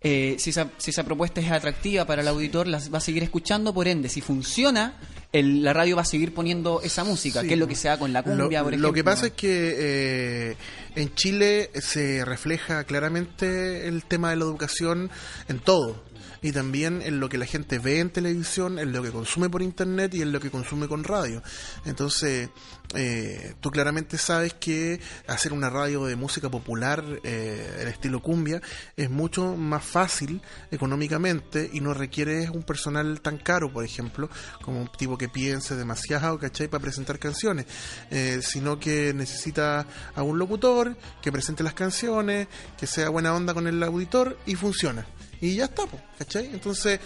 Eh, si, esa, si esa propuesta es atractiva para el auditor, las va a seguir escuchando, por ende, si funciona, el- la radio va a seguir poniendo esa música, Sí. que es lo que se da con la cumbia, lo, por ejemplo. lo que pasa es que eh, en Chile se refleja claramente el tema de la educación en todo. Y también en lo que la gente ve en televisión, en lo que consume por internet y en lo que consume con radio. Entonces, eh, tú claramente sabes que hacer una radio de música popular, eh, el estilo cumbia, es mucho más fácil económicamente y no requiere un personal tan caro, por ejemplo, como un tipo que piense demasiado, ¿cachai? Para presentar canciones, eh, sino que necesita a un locutor que presente las canciones, que sea buena onda con el auditor y funciona. Y ya está, ¿cachai? Entonces,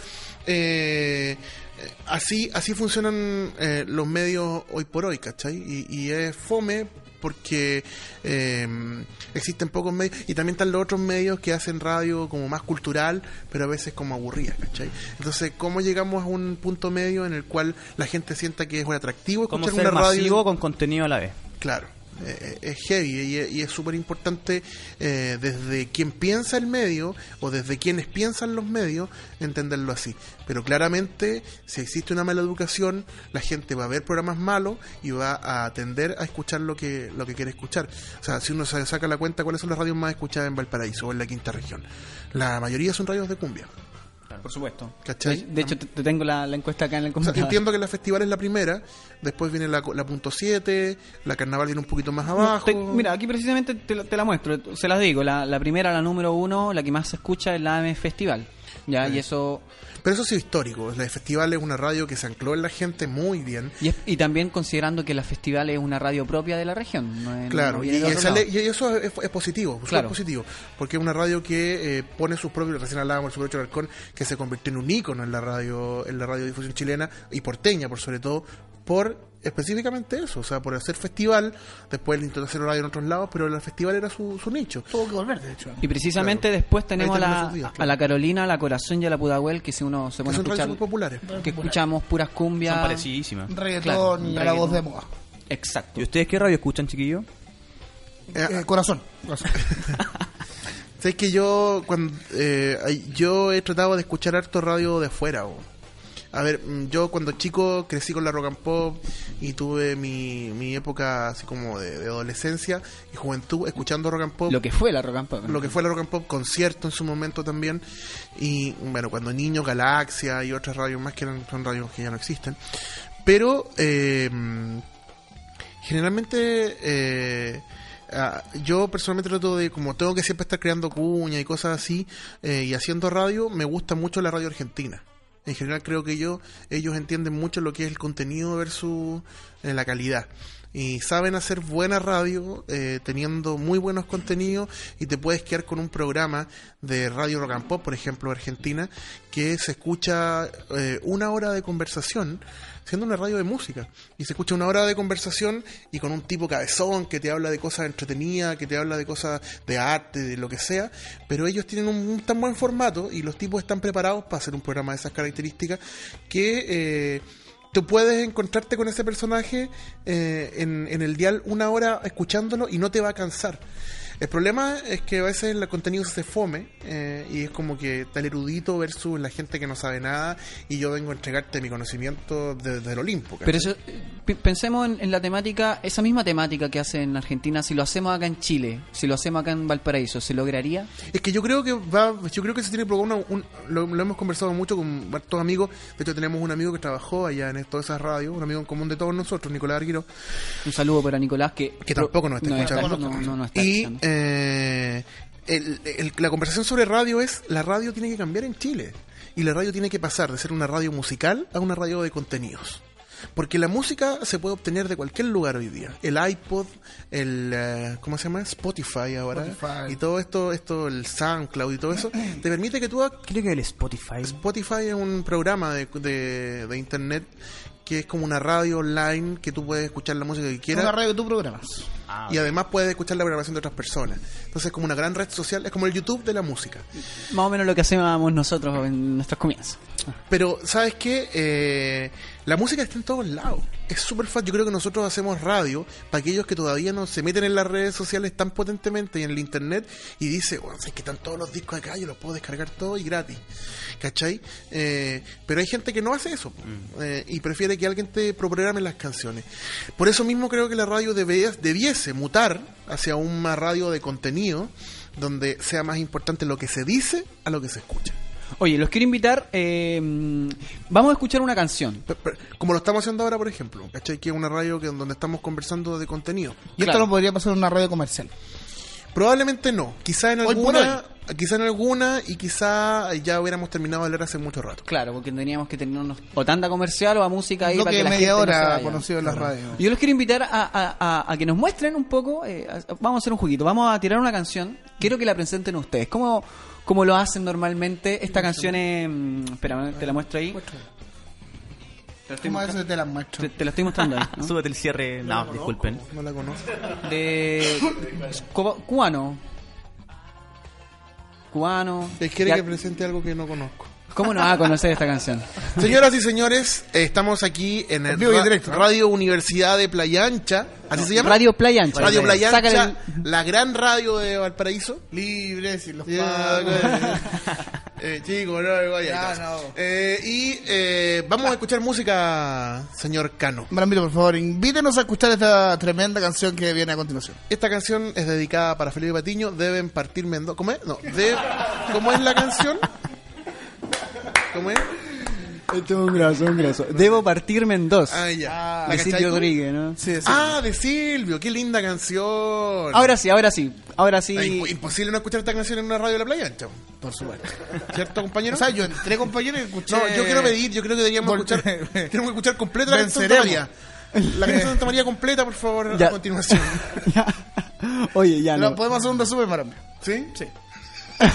eh, así, así funcionan eh, los medios hoy por hoy, ¿cachai? Y, y es fome porque eh, existen pocos medios y también están los otros medios que hacen radio como más cultural, pero a veces como aburrida, ¿cachai? Entonces, ¿cómo llegamos a un punto medio en el cual la gente sienta que es atractivo Como escuchar ser una radio? masivo con contenido a la vez. Claro, eh, es heavy y, es- súper importante eh, desde quien piensa el medio o desde quienes piensan los medios entenderlo así. Pero claramente, si existe una mala educación, la gente va a ver programas malos y va a tender a escuchar lo que, lo que quiere escuchar. O sea, si uno se saca la cuenta, ¿cuáles son las radios más escuchadas en Valparaíso o en la quinta región? La mayoría son radios de cumbia. Por supuesto. ¿Cachai? De, de hecho, te, te tengo la, la encuesta acá en el O sea, computador. entiendo que la festival es la primera, después viene la, la punto 7, la carnaval viene un poquito más abajo. Te- mira, aquí precisamente te, la- te la muestro, se las digo. La, la primera, la número uno, la que más se escucha es la AM Festival. Ya, y eso. Pero eso sí es histórico. La festival es una radio que se ancló en la gente muy bien. Y, es- y también considerando que la Festival es una radio propia de la región. No es- Claro, no y, y eso es, es positivo, Claro. positivo, porque es una radio que eh, pone sus propios, recién hablábamos Super 8 Balcón, que se convirtió en un ícono en la radio, en la radiodifusión chilena y porteña, por sobre todo, por específicamente eso, o sea, por hacer festival, después le intentó hacer radio en otros lados, pero el festival era su, su nicho. Tuvo que volver, de hecho. Y precisamente Claro. después tenemos a la, a la Carolina, a la Corazón y a la Pudahuel, que si uno se Que pone a son radios escuchar, muy populares. que escuchamos puras cumbias. Son parecidísimas. Reggaetón Claro, y a la voz de moda. Exacto. ¿Y ustedes qué radio escuchan, chiquillos? Eh, Eh, corazón. corazón. Sabes que yo cuando eh, yo he tratado de escuchar harto radio de afuera. o. A ver, mm, yo cuando chico crecí con la rock and pop y tuve mi, mi época así como de, de adolescencia y juventud escuchando rock and pop. Lo que fue la Rock and Pop. lo que fue la rock and pop, concierto en su momento también. Y bueno, cuando niño, Galaxia y otras radios más que eran, son radios que ya no existen. Pero eh, generalmente eh, ah, yo personalmente trato de, como tengo que siempre estar creando cuña y cosas así, eh, y haciendo radio, me gusta mucho la radio argentina. En general creo que ellos, ellos entienden mucho lo que es el contenido versus eh, la calidad. Y saben hacer buena radio, eh, teniendo muy buenos contenidos, y te puedes quedar con un programa de Radio Rock and Pop, por ejemplo, Argentina, que se escucha eh, una hora de conversación, siendo una radio de música. Y se escucha una hora de conversación y con un tipo cabezón que te habla de cosas entretenidas, que te habla de cosas de arte, de lo que sea, pero ellos tienen un, un tan buen formato y los tipos están preparados para hacer un programa de esas características que... Eh, tú puedes encontrarte con ese personaje eh, en, en el dial una hora escuchándolo y no te va a cansar. El problema es que a veces el contenido se fome eh, y es como que está el erudito versus la gente que no sabe nada y yo vengo a entregarte mi conocimiento desde el Olimpo. Pero pensemos en, en la temática, esa misma temática que hace en Argentina, si lo hacemos acá en Chile, si lo hacemos acá en Valparaíso, ¿se lograría? Es que yo creo que va, yo creo que se tiene que probar un- lo, lo hemos conversado mucho con todos amigos. De hecho tenemos un amigo que trabajó allá en todas esas radios, un amigo en común de todos nosotros, Nicolás Arguiro, Un saludo para Nicolás que, Que tampoco nos está escuchando. no, no nos está y escuchando. Eh, el- el- la conversación sobre radio es la radio tiene que cambiar en Chile y la radio tiene que pasar de ser una radio musical a una radio de contenidos. Porque la música se puede obtener de cualquier lugar hoy día. El iPod, el eh, ¿cómo se llama? Spotify ahora Spotify. y todo esto, esto el SoundCloud y todo eso te permite que tú Creo que el Spotify. Spotify es un programa de, de, de internet que es como una radio online que tú puedes escuchar la música que quieras una radio que tú programas. Y además puedes escuchar la programación de otras personas. Entonces es como una gran red social, es como el YouTube de la música. Más o menos lo que hacíamos nosotros en nuestros comienzos. Pero, ¿sabes qué? Eh, la música está en todos lados. Es súper fácil. Yo creo que nosotros hacemos radio para aquellos que todavía no se meten en las redes sociales tan potentemente y en el internet y dice, bueno, es que están todos los discos acá, yo los puedo descargar todos y gratis. ¿Cachai? Eh, pero hay gente que no hace eso po. Eh, y prefiere que alguien te programe las canciones. Por eso mismo creo que la radio debe- debiese mutar hacia una radio de contenido donde sea más importante lo que se dice a lo que se escucha. Oye, los quiero invitar. eh, vamos a escuchar una canción. Como lo estamos haciendo ahora, por ejemplo, ¿cachai? Que es una radio que, donde estamos conversando de contenido. Y esto Claro. lo podría pasar en una radio comercial. Probablemente no, quizá en alguna, quizá en alguna y quizá ya hubiéramos terminado de hablar hace mucho rato. Claro, porque tendríamos que tener unos, o tanda comercial o a música ahí Lo para que que la media gente hora conocido en las radios. Yo los quiero invitar a, a- a- a que nos muestren un poco. eh, a- vamos a hacer un juguito. Vamos a tirar una canción. Quiero que la presenten ustedes. ¿Cómo, cómo lo hacen normalmente? Esta canción es. mm, Espera, te la muestro ahí. Te la estoy, ¿Cómo mostra- eso te muestro? te, te la estoy mostrando ahí. ¿no? Súbete el cierre. No, disculpen. No la conozco. De. cu- Cubano. Cubano. Él quiere que presente algo que no conozco. ¿Cómo no va a conocer esta canción? Señoras y señores, estamos aquí en el y ra- directo, ¿no? Radio Universidad de Playa Ancha. ¿Así se llama? Radio Playa Ancha. Radio Playa Sácale Ancha, la gran radio de Valparaíso. Libre, sin los pagos. eh, chico, no, no, Ya, ya, no. Eh, y eh, vamos a escuchar música, señor Cano. Marambito, por favor, invítenos a escuchar esta tremenda canción que viene a continuación. Esta canción es dedicada para Felipe Patiño. Deben partirme en dos. ¿Cómo es? No, de... ¿Cómo es la canción? ¿Cómo es? Este es un graso, un graso. Debo partirme en dos. Ah, ya. Ah, ¿La de Silvio? Rodríguez, ¿no? Sí, sí. Ah, de Silvio. Qué linda canción. Ahora sí, ahora sí. Ahora sí. Imp- imposible no escuchar esta canción en una radio de la playa ancha. por supuesto. ¿Cierto, compañero? O sea, yo entré, compañero, y escuché... no, yo quiero pedir, yo creo que deberíamos Vol- escuchar, tenemos que escuchar completa la canción de María. La canción de Santa María completa, por favor, Ya. a continuación. Ya. Oye, ya no. podemos hacer un resumen, Marambito. ¿Sí? Sí.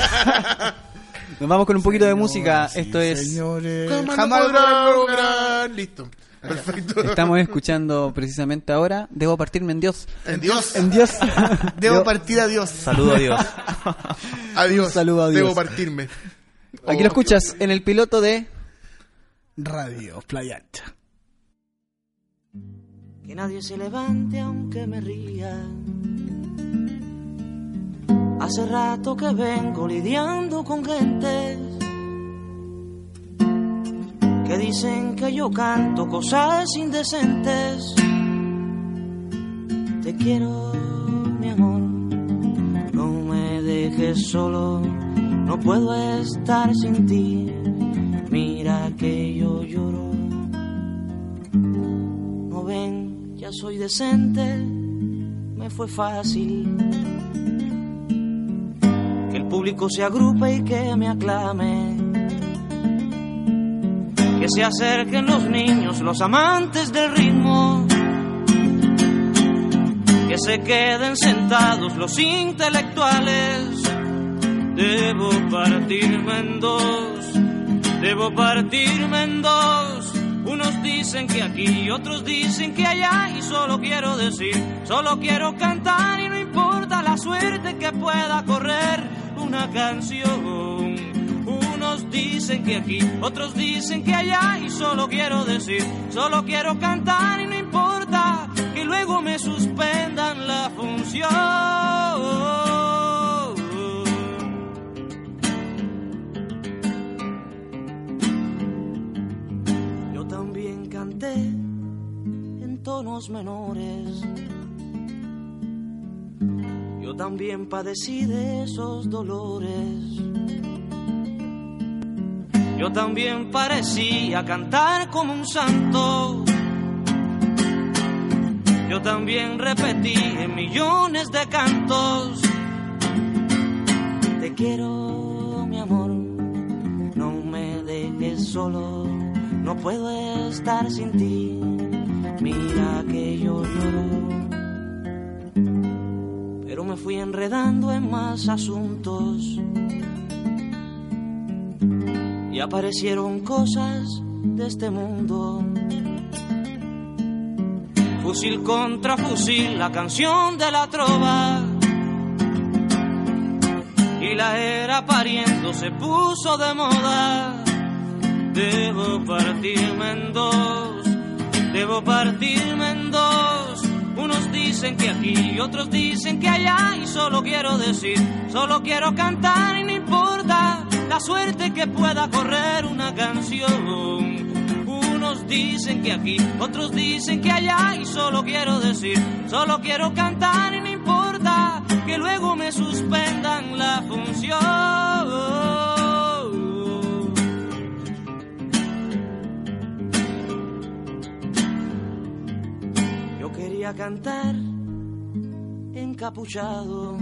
Nos vamos con un poquito de música. Esto es. Señores, Jamás, podrán lograr. Listo. Perfecto. Estamos escuchando precisamente ahora. Debo partirme en Dios. En Dios. En Dios. Debo partir a Dios. Saludo a Dios. Adiós. Un saludo a Dios. Debo partirme. Aquí lo escuchas en el piloto de. Radio Playa Ancha. Que nadie se levante aunque me ría. Hace rato que vengo lidiando con gentes que dicen que yo canto cosas indecentes. Te quiero, mi amor, no me dejes solo, no puedo estar sin ti. Mira que yo lloro. No ven, ya soy decente, me fue fácil. Público se agrupe y que me aclame. Que se acerquen los niños, los amantes del ritmo. Que se queden sentados los intelectuales. Debo partirme en dos, debo partirme en dos. Unos dicen que aquí, otros dicen que allá y solo quiero decir, solo quiero cantar y no importa la suerte que pueda correr una canción. Unos dicen que aquí, otros dicen que allá y solo quiero decir, solo quiero cantar y no importa que luego me suspendan la función. Yo también canté en tonos menores. Yo también padecí de esos dolores. Yo también parecía cantar como un santo. Yo también repetí en millones de cantos. Te quiero, mi amor, no me dejes solo, no puedo estar sin ti. Mira que yo lloro, pero me fui enredando en más asuntos y aparecieron cosas de este mundo. Fusil contra fusil, la canción de la trova. Y la era pariendo se puso de moda. Debo partirme en dos, debo partirme en dos. Unos dicen que aquí otros dicen que allá. Y solo quiero decir, solo quiero cantar y no importa la suerte que pueda correr una canción. Unos dicen que aquí, otros dicen que allá y solo quiero decir, solo quiero cantar y no importa que luego me suspendan la función. Quería cantar encapuchado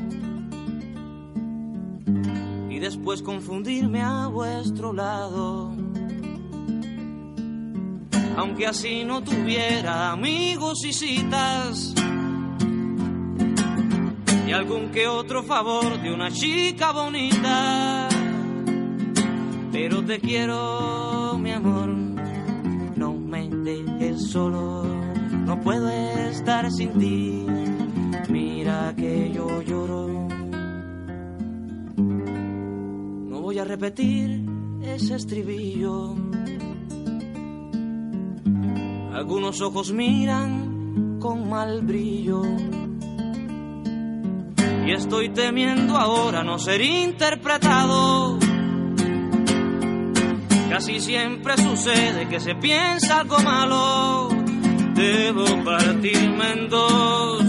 y después confundirme a vuestro lado. Aunque así no tuviera amigos y citas, y algún que otro favor de una chica bonita. Pero te quiero, mi amor, no me dejes solo, no puedo estar sin ti. Mira que yo lloro. No voy a repetir ese estribillo. Algunos ojos miran con mal brillo. Y estoy temiendo ahora no ser interpretado. Casi siempre sucede que se piensa algo malo. Debo partirme en dos,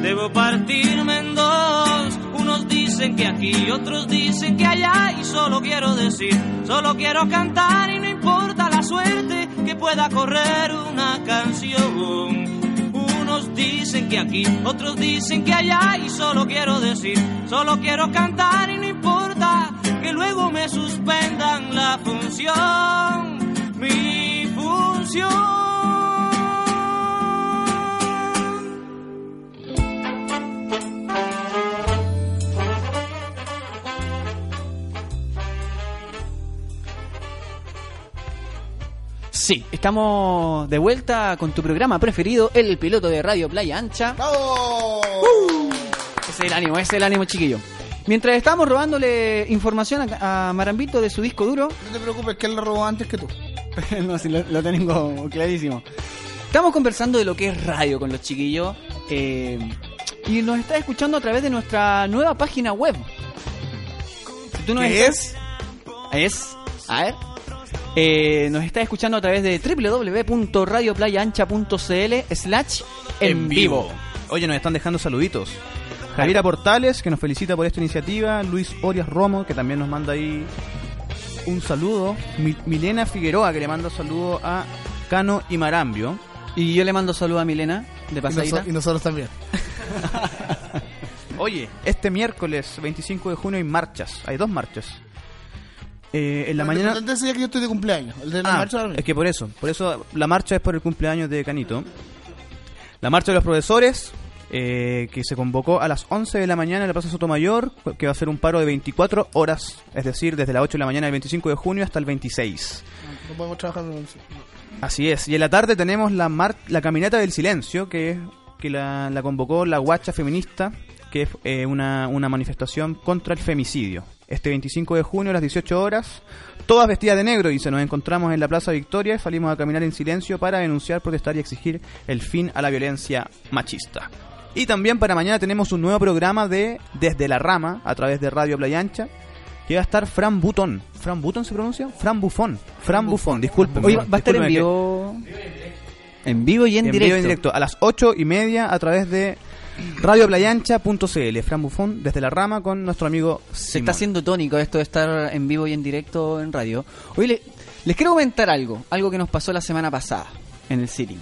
debo partirme en dos. Unos dicen que aquí, otros dicen que allá. Y solo quiero decir, solo quiero cantar y no importa la suerte que pueda correr una canción. Unos dicen que aquí, otros dicen que allá. Y solo quiero decir, solo quiero cantar y no importa que luego me suspendan la función. Mi función. Sí, estamos de vuelta con tu programa preferido, el piloto de Radio Playa Ancha. ¡Bravo! Ese es el ánimo, ese es el ánimo, chiquillo. Mientras estamos robándole información a, a Marambito de su disco duro, No te preocupes, que él lo robó antes que tú. no, sí, lo, lo tengo clarísimo. Estamos conversando de lo que es radio con los chiquillos eh, y nos está escuchando a través de nuestra nueva página web. Si tú nos ¿Qué estás- Es, a ver, eh, nos está escuchando a través de www.radioplayaancha.cl slash en vivo. Oye, nos están dejando saluditos. Javiera Portales, que nos felicita por esta iniciativa. Luis Orias Romo, que también nos manda ahí un saludo. Mi- Milena Figueroa, que le manda saludo a Cano y Marambio. Y yo le mando saludo a Milena de Y, pasadita. noso- y nosotros también. Oye, este miércoles 25 de junio hay marchas. Hay dos marchas. Eh, en la mañana... que yo estoy de cumpleaños. El de la Ah, marcha es que por eso, por eso la marcha es por el cumpleaños de Canito. La marcha de los profesores, eh, que se convocó a las 11 de la mañana en la Plaza Sotomayor, que va a ser un paro de 24 horas, es decir, desde las 8 de la mañana del 25 de junio hasta el 26. No podemos trabajar Así es, y en la tarde tenemos la mar la caminata del silencio, que, que la, la convocó la Guacha Feminista, que es eh, una, una manifestación contra el femicidio. Este 25 de junio a las 18 horas, todas vestidas de negro, y se nos encontramos en la Plaza Victoria y salimos a caminar en silencio para denunciar, protestar y exigir el fin a la violencia machista. Y también para mañana tenemos un nuevo programa de Desde la Rama, a través de Radio Playa Ancha, que va a estar Fran Butón. ¿Fran Butón se pronuncia? Fran Bufón. Fran Bufón, disculpen. Oye, va a estar en vivo. En vivo y en, en directo. vivo y en directo a las ocho y media a través de radioplayancha.cl. Fran Bufón desde la rama con nuestro amigo Se está haciendo tónico esto de estar en vivo y en directo en radio. Oye, le- les quiero comentar algo, algo que nos pasó la semana pasada en el sitting,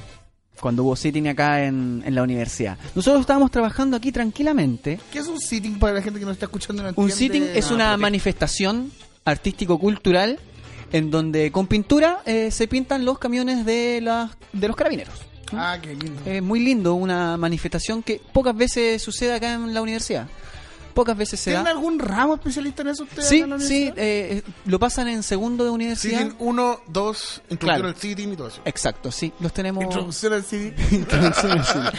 cuando hubo sitting acá en, en la universidad. Nosotros estábamos trabajando aquí tranquilamente. ¿Qué es un sitting para la gente que nos está escuchando? y No Un sitting es Ah, una porque- manifestación artístico-cultural en donde con pintura eh, se pintan los camiones de, las de los carabineros. Ah, qué lindo. Es muy lindo, una manifestación que pocas veces sucede acá en la universidad. Pocas veces se ¿Tienen da. algún ramo especialista en eso ustedes? Sí, acá en la sí, universidad? eh, lo pasan en segundo de universidad. Sitting 1, 2, introducción Claro. al sitting y todo eso. Exacto, sí, los tenemos. Introducción al sitting. Introducción al cine.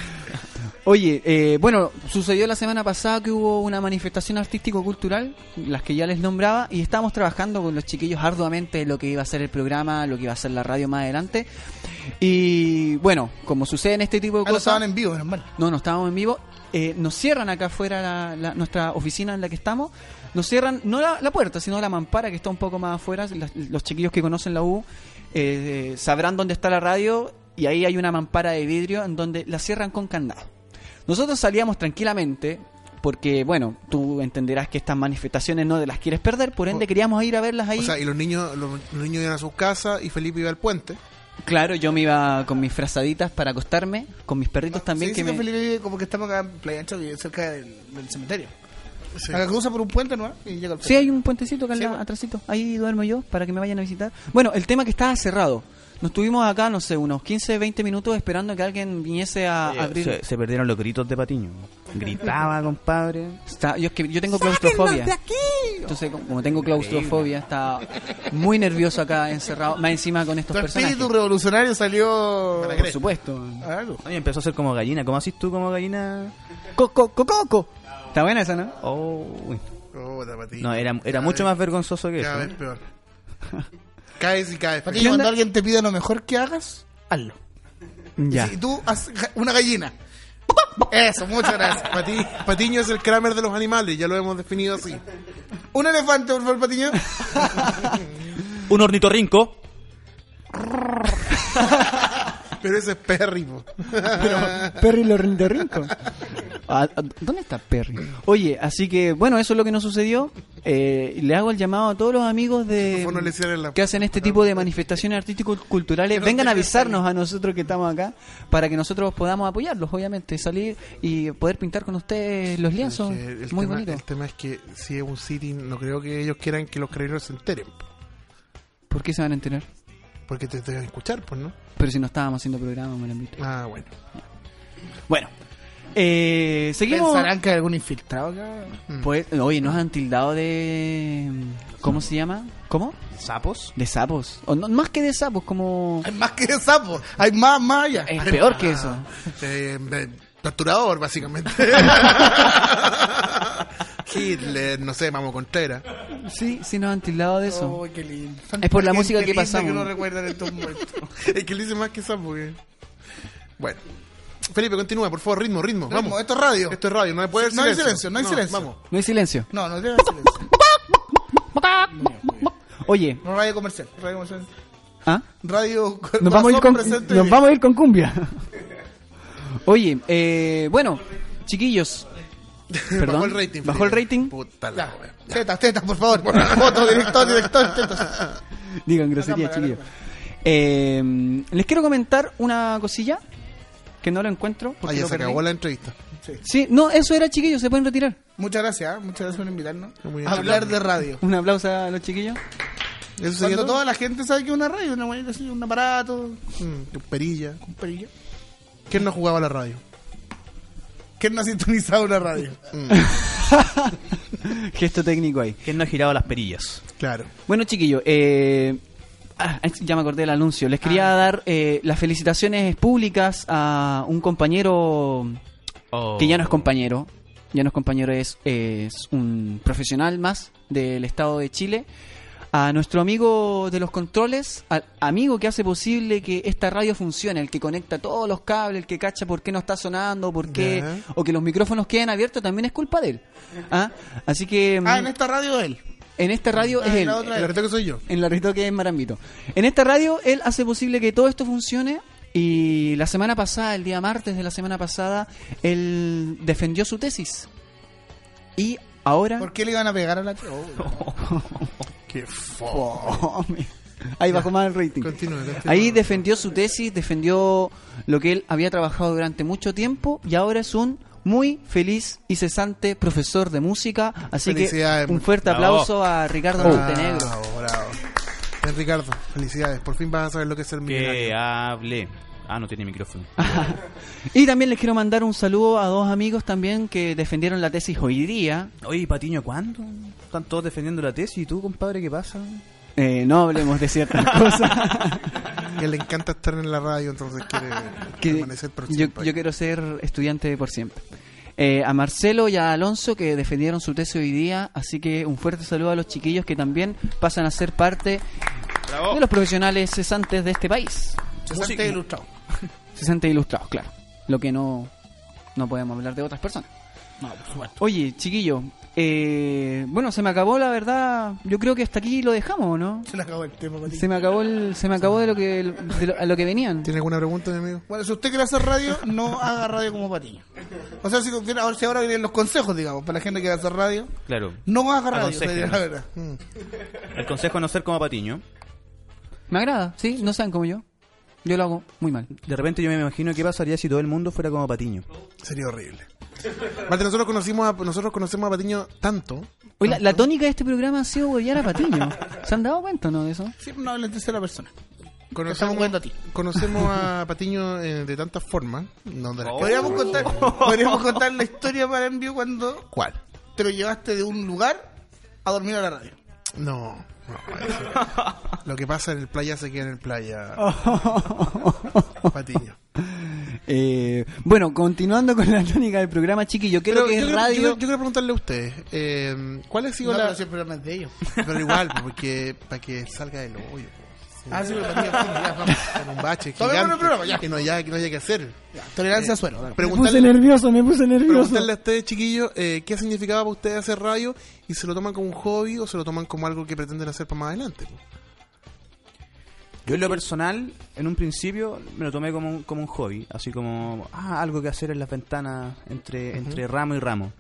Oye, eh, bueno, sucedió la semana pasada que hubo una manifestación artístico-cultural, las que ya les nombraba, y estábamos trabajando con los chiquillos arduamente en lo que iba a ser el programa, lo que iba a ser la radio más adelante. Y bueno, como sucede en este tipo de Ah, no cosas. estaban en vivo, menos mal. No, no estábamos en vivo. Eh, nos cierran acá afuera la- la- nuestra oficina en la que estamos. Nos cierran no la, la puerta, sino la mampara que está un poco más afuera. Las- los chiquillos que conocen la U eh, sabrán dónde está la radio y ahí hay una mampara de vidrio en donde la cierran con candado. Nosotros salíamos tranquilamente porque, bueno, tú entenderás que estas manifestaciones no te las quieres perder, por ende O- queríamos ir a verlas ahí. O sea, y los niños, los, los niños iban a sus casas y Felipe iba al puente. claro, yo me iba con mis frazaditas para acostarme, con mis perritos también Sí, que sí, me... Felipe vive como que estamos acá en Playa Ancha, cerca del, del cementerio. Sí. Acá cruza por un puente, ¿no? Y llega al Sí, hay un puentecito acá Sí, atrásito. Ahí duermo yo para que me vayan a visitar. Bueno, el tema que estaba cerrado. Nos tuvimos acá, no sé, unos 15, 20 minutos esperando que alguien viniese a Oye, abrir. se, se perdieron los gritos de Patiño. Gritaba, compadre. Está- yo, es que yo tengo claustrofobia. Entonces, como tengo claustrofobia, está muy nervioso acá encerrado. Más encima con estos Tu personajes. espíritu revolucionario salió... Por supuesto. Oye, empezó a ser como gallina. ¿Cómo haces tú como gallina? Coco, coco. Está buena esa, ¿no? Oh. No, era, era mucho vez- más vergonzoso que Cada eso. vez peor. caes y caes. Para ti, cuando alguien te pida lo mejor que hagas, hazlo. Ya. Y tú haz ga- una gallina. Eso, muchas gracias. Pati- Patiño es el Kramer de los animales, ya lo hemos definido así. Un elefante, por favor, Patiño. Un ornitorrinco. Pero ese es Perry, po. Perry lo rico. Ah, ah, ¿Dónde está Perry? Oye, así que bueno, eso es lo que nos sucedió. Eh, le hago el llamado a todos los amigos de no la- que hacen este tipo de manifestaciones artístico-culturales. Vengan a avisarnos a nosotros que estamos acá para que nosotros podamos apoyarlos, obviamente, salir y poder pintar con ustedes los lienzos. El Muy tema, bonito. El tema es que si es un sitting, no creo que ellos quieran que los carabineros se enteren. ¿Por qué se van a enterar? Porque te deben escuchar, pues, ¿no? Pero si no estábamos haciendo programa, me lo han visto. Ah, bueno. Bueno, eh, seguimos. ¿Pensarán que hay algún infiltrado acá? Pues, oye, nos han tildado de. ¿Cómo se llama? ¿Cómo? ¿Sapos? De sapos. O no, más que de sapos, como. Hay más que sapos, hay más, más allá. Es peor que eso. Eh, eh, torturador, básicamente. Hitler, no sé, Mamo Contreras. Sí, sí, nos han tildado de eso. Oh, qué lindo. Es por la música que pasamos. que no recuerdan estos momentos. es que le dice más que que- Bueno. Felipe, continúa, por favor, ritmo, ritmo. Vamos, Vamos. esto es radio. Esto es radio, no hay poder No hay silencio, no hay silencio. Vamos. No hay silencio. No, no tiene silencio. Oye, No radio comercial. Radio comercial. ¿ah? Radio Nos vamos, a ir con, nos vamos a ir con cumbia. Oye, eh, bueno, chiquillos. Perdón. Bajó el rating. Bajó el rating. Puta la Ya. wea. Tetas, tetas, por favor. Foto, director, director, tetas. Digan grosería, chiquillos. Eh, les quiero comentar una cosilla que no lo encuentro. Ah, Porque ya lo se acabó la entrevista. Sí, no, eso era chiquillos, se pueden retirar. Muchas gracias, ¿eh? muchas gracias por invitarnos Muy a hablar de radio. Un aplauso a los chiquillos. ¿Eso sería Cuando todo? toda la gente sabe que es una radio, una manera así, un aparato, Mm, perilla. con perilla. ¿Quién no jugaba a la radio? ¿Quién no ha sintonizado una radio? Gesto técnico ahí. ¿Quién no ha girado las perillas? Claro. Bueno, chiquillos, eh, ah, ya me acordé del anuncio. Les quería dar eh, las felicitaciones públicas a un compañero Oh. que ya no es compañero. Ya no es compañero, es, es un profesional más del Estado de Chile. A nuestro amigo de los controles, al amigo que hace posible que esta radio funcione, el que conecta todos los cables, el que cacha por qué no está sonando, por qué, o que los micrófonos queden abiertos, también es culpa de él. ¿Ah? Así que Ah, mm, en esta radio él. en esta radio Ah, es en él. la otra El reto que soy yo. En la reto que es Marambito. En esta radio, él hace posible que todo esto funcione. Y la semana pasada, el día martes de la semana pasada, él defendió su tesis. Y ahora. ¿Por qué le iban a pegar a la oh. Qué Fome. Ahí bajó más el rating. Continúe, continúe. Ahí defendió su tesis, defendió lo que él había trabajado durante mucho tiempo y ahora es un muy feliz y cesante profesor de música. Así que un fuerte bravo. aplauso a Ricardo Bravo, Montenegro. bravo. Bien, Ricardo, felicidades. Por fin vas a saber lo que es ser Que millonario. hable. Ah, no tiene micrófono. Y también les quiero mandar un saludo a dos amigos también que defendieron la tesis hoy día. Oye, Patiño, ¿cuándo? Están todos defendiendo la tesis. ¿Y tú, compadre, qué pasa? Eh, no hablemos de ciertas cosas. Que le encanta estar en la radio, entonces quiere que permanecer por yo, siempre. yo quiero ser estudiante por siempre. Eh, a Marcelo y a Alonso que defendieron su tesis hoy día, así que un fuerte saludo a los chiquillos que también pasan a ser parte de los profesionales cesantes de este país. Cesante ilustrado. Cesantes ilustrados, claro. Lo que no, no podemos hablar de otras personas. No, por supuesto. Oye, chiquillo, eh, bueno, se me acabó la verdad. Yo creo que hasta aquí lo dejamos, ¿o ¿no? Se le acabó el tema. Se me acabó el, se me acabó de lo que de lo, a lo que venían. ¿Tiene alguna pregunta, mi amigo? Bueno, si usted quiere hacer radio, no haga radio como Patiño. O sea, si, ahora, si ahora vienen los consejos, digamos, para la gente que quiere hacer radio, Claro. no haga radio, Aconseje, sería ¿no? la verdad. El consejo es no ser como Patiño. Me agrada, sí, no sean como yo. Yo lo hago muy mal. De repente yo me imagino qué pasaría si todo el mundo fuera como Patiño. Sería horrible. Aparte, nosotros conocimos a, nosotros conocemos a Patiño tanto. Oye, la, la tónica de este programa ha sido huevear a Patiño. ¿Se han dado cuenta, no, de eso? Siempre no hablen en tercera persona. Conocemos, a ti. conocemos a Patiño eh, de tantas formas. No de las que- Podríamos contar, podríamos contar la historia para envío cuando ¿Cuál? te lo llevaste de un lugar a dormir a la radio. No. No, eso- Lo que pasa en el playa se queda en el playa. Patiño. Eh, bueno, continuando con la tónica del programa, chiqui, yo creo Pero que yo, es quiero- radio. yo, yo quiero preguntarle a ustedes, eh, ¿cuál ha sido No, la... pero si el programa es de ellos. Pero igual, porque para que salga del hoyo. Ah, sí, pero ya, vamos. En un bache Tomemos gigante el programa, ya. que no haya, que no haya que hacer. Ya, Tolerancia a suelo. dale. Preguntarle, nervioso, me puse nervioso. preguntarle a ustedes, chiquillos, eh, ¿qué significaba para ustedes hacer radio? ¿Y se lo toman como un hobby o se lo toman como algo que pretenden hacer para más adelante? Yo en lo personal, en un principio, me lo tomé como un, como un hobby, así como ah, algo que hacer en las ventanas entre, entre ramo y ramo.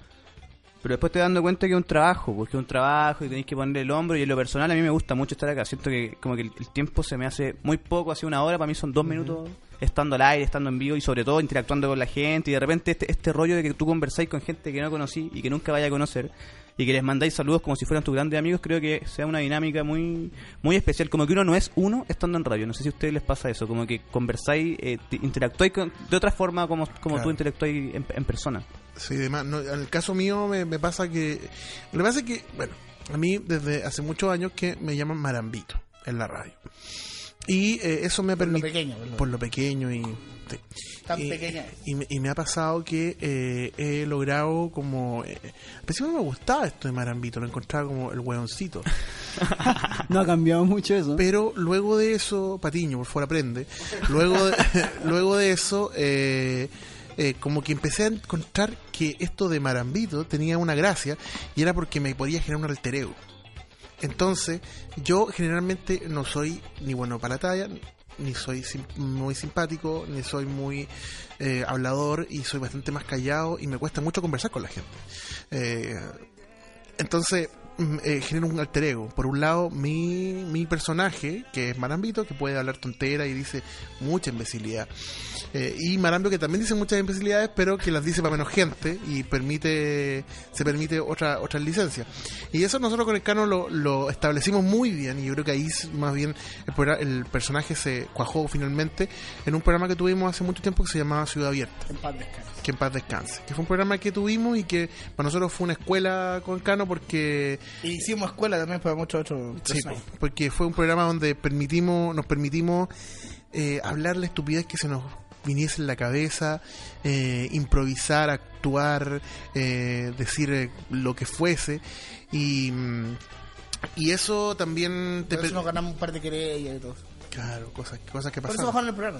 Pero después te dando cuenta que es un trabajo, porque es un trabajo y tenéis que ponerle el hombro. Y en lo personal a mí me gusta mucho estar acá. Siento que como que el, el tiempo se me hace muy poco, hace una hora, para mí son dos minutos estando al aire, estando en vivo y sobre todo interactuando con la gente. Y de repente este, este rollo de que tú conversáis con gente que no conocí y que nunca vaya a conocer y que les mandáis saludos como si fueran tus grandes amigos, creo que sea una dinámica muy muy especial. Como que uno no es uno estando en radio. No sé si a ustedes les pasa eso, como que conversáis, eh, te- interactuáis con- de otra forma como, como Claro. tú interactuáis en, en persona. Sí, demás. No, en el caso mío me, me pasa que... Lo que pasa es que, bueno, a mí desde hace muchos años que me llaman Marambito en la radio. Y eh, eso me ha Por lo permitido... pequeño. por lo- Por lo pequeño y... sí. Tan y, pequeña es. y me, y me ha pasado que eh, he logrado como... Eh, al principio no me gustaba esto de Marambito, lo encontraba como el hueoncito. No ha cambiado mucho eso. Pero luego de eso, Patiño, por favor, aprende. Luego de, luego de eso, eh, eh, como que empecé a encontrar que esto de Marambito tenía una gracia y era porque me podía generar un alter ego. Entonces, yo generalmente no soy ni bueno para la talla, ni soy muy simpático, ni soy muy eh, hablador y soy bastante más callado y me cuesta mucho conversar con la gente. Eh, entonces, mm, eh, genero un alter ego. Por un lado, mi, mi personaje, que es Marambito, que puede hablar tontera y dice mucha imbecilidad. Eh, y Marambio, que también dice muchas imbecilidades, pero que las dice para menos gente y permite se permite otra, otras licencias. Y eso nosotros con el Cano lo, lo establecimos muy bien y yo creo que ahí más bien el, el personaje se cuajó finalmente en un programa que tuvimos hace mucho tiempo que se llamaba Ciudad Abierta En paz descanse. que en paz descanse. Que fue un programa que tuvimos y que para nosotros fue una escuela con Cano porque Y hicimos escuela también para muchos otros sí, porque fue un programa donde permitimos nos permitimos eh, hablar la estupidez que se nos viniese en la cabeza, eh, improvisar, actuar, eh, decir eh, lo que fuese y mm, y eso también te Por eso nos ganamos un par de querellas y todo. claro cosas cosas que Por eso pasaron bajaron el programa.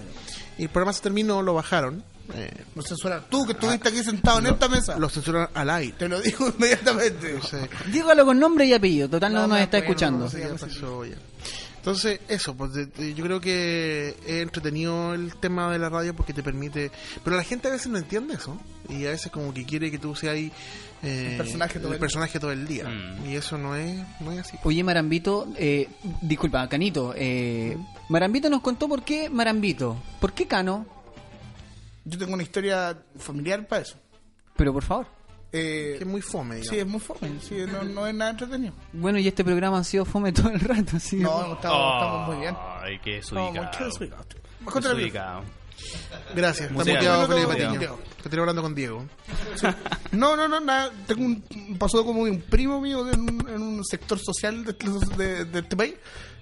y el programa se terminó lo bajaron eh, No censuraron. Tú que estuviste aquí sentado en esta mesa. lo censuraron al aire Te lo digo inmediatamente. Entonces, Dígalo con nombre y apellido, total no, No, nos no, está escuchando. no sé. ya pasó ya. Entonces, eso, pues de- de- yo creo que es entretenido el tema de la radio porque te permite. Pero la gente a veces no entiende eso. Y a veces, como que quiere que tú seas ahí. eh, El personaje todo el el personaje todo el día. Mm. Y eso no es, no es así. Oye, Marambito, eh, disculpa, Canito, eh, Marambito nos contó por qué Marambito, por qué Cano, Yo tengo una historia familiar para eso. pero por favor. Eh, Que es muy fome, sí, es muy fome. Sí, no, no es nada entretenido. Bueno, y este programa ha sido fome todo el rato, así. No, estamos, estamos muy bien. Ay, qué desubicado. desubicados. Cuéntale, Desubicado. Gracias, está Muteado, Felipe. Patiño. Estoy hablando con Diego. No, no, no, nada. Tengo un pasó como de un primo mío de un- en un sector social de, este- de- de este país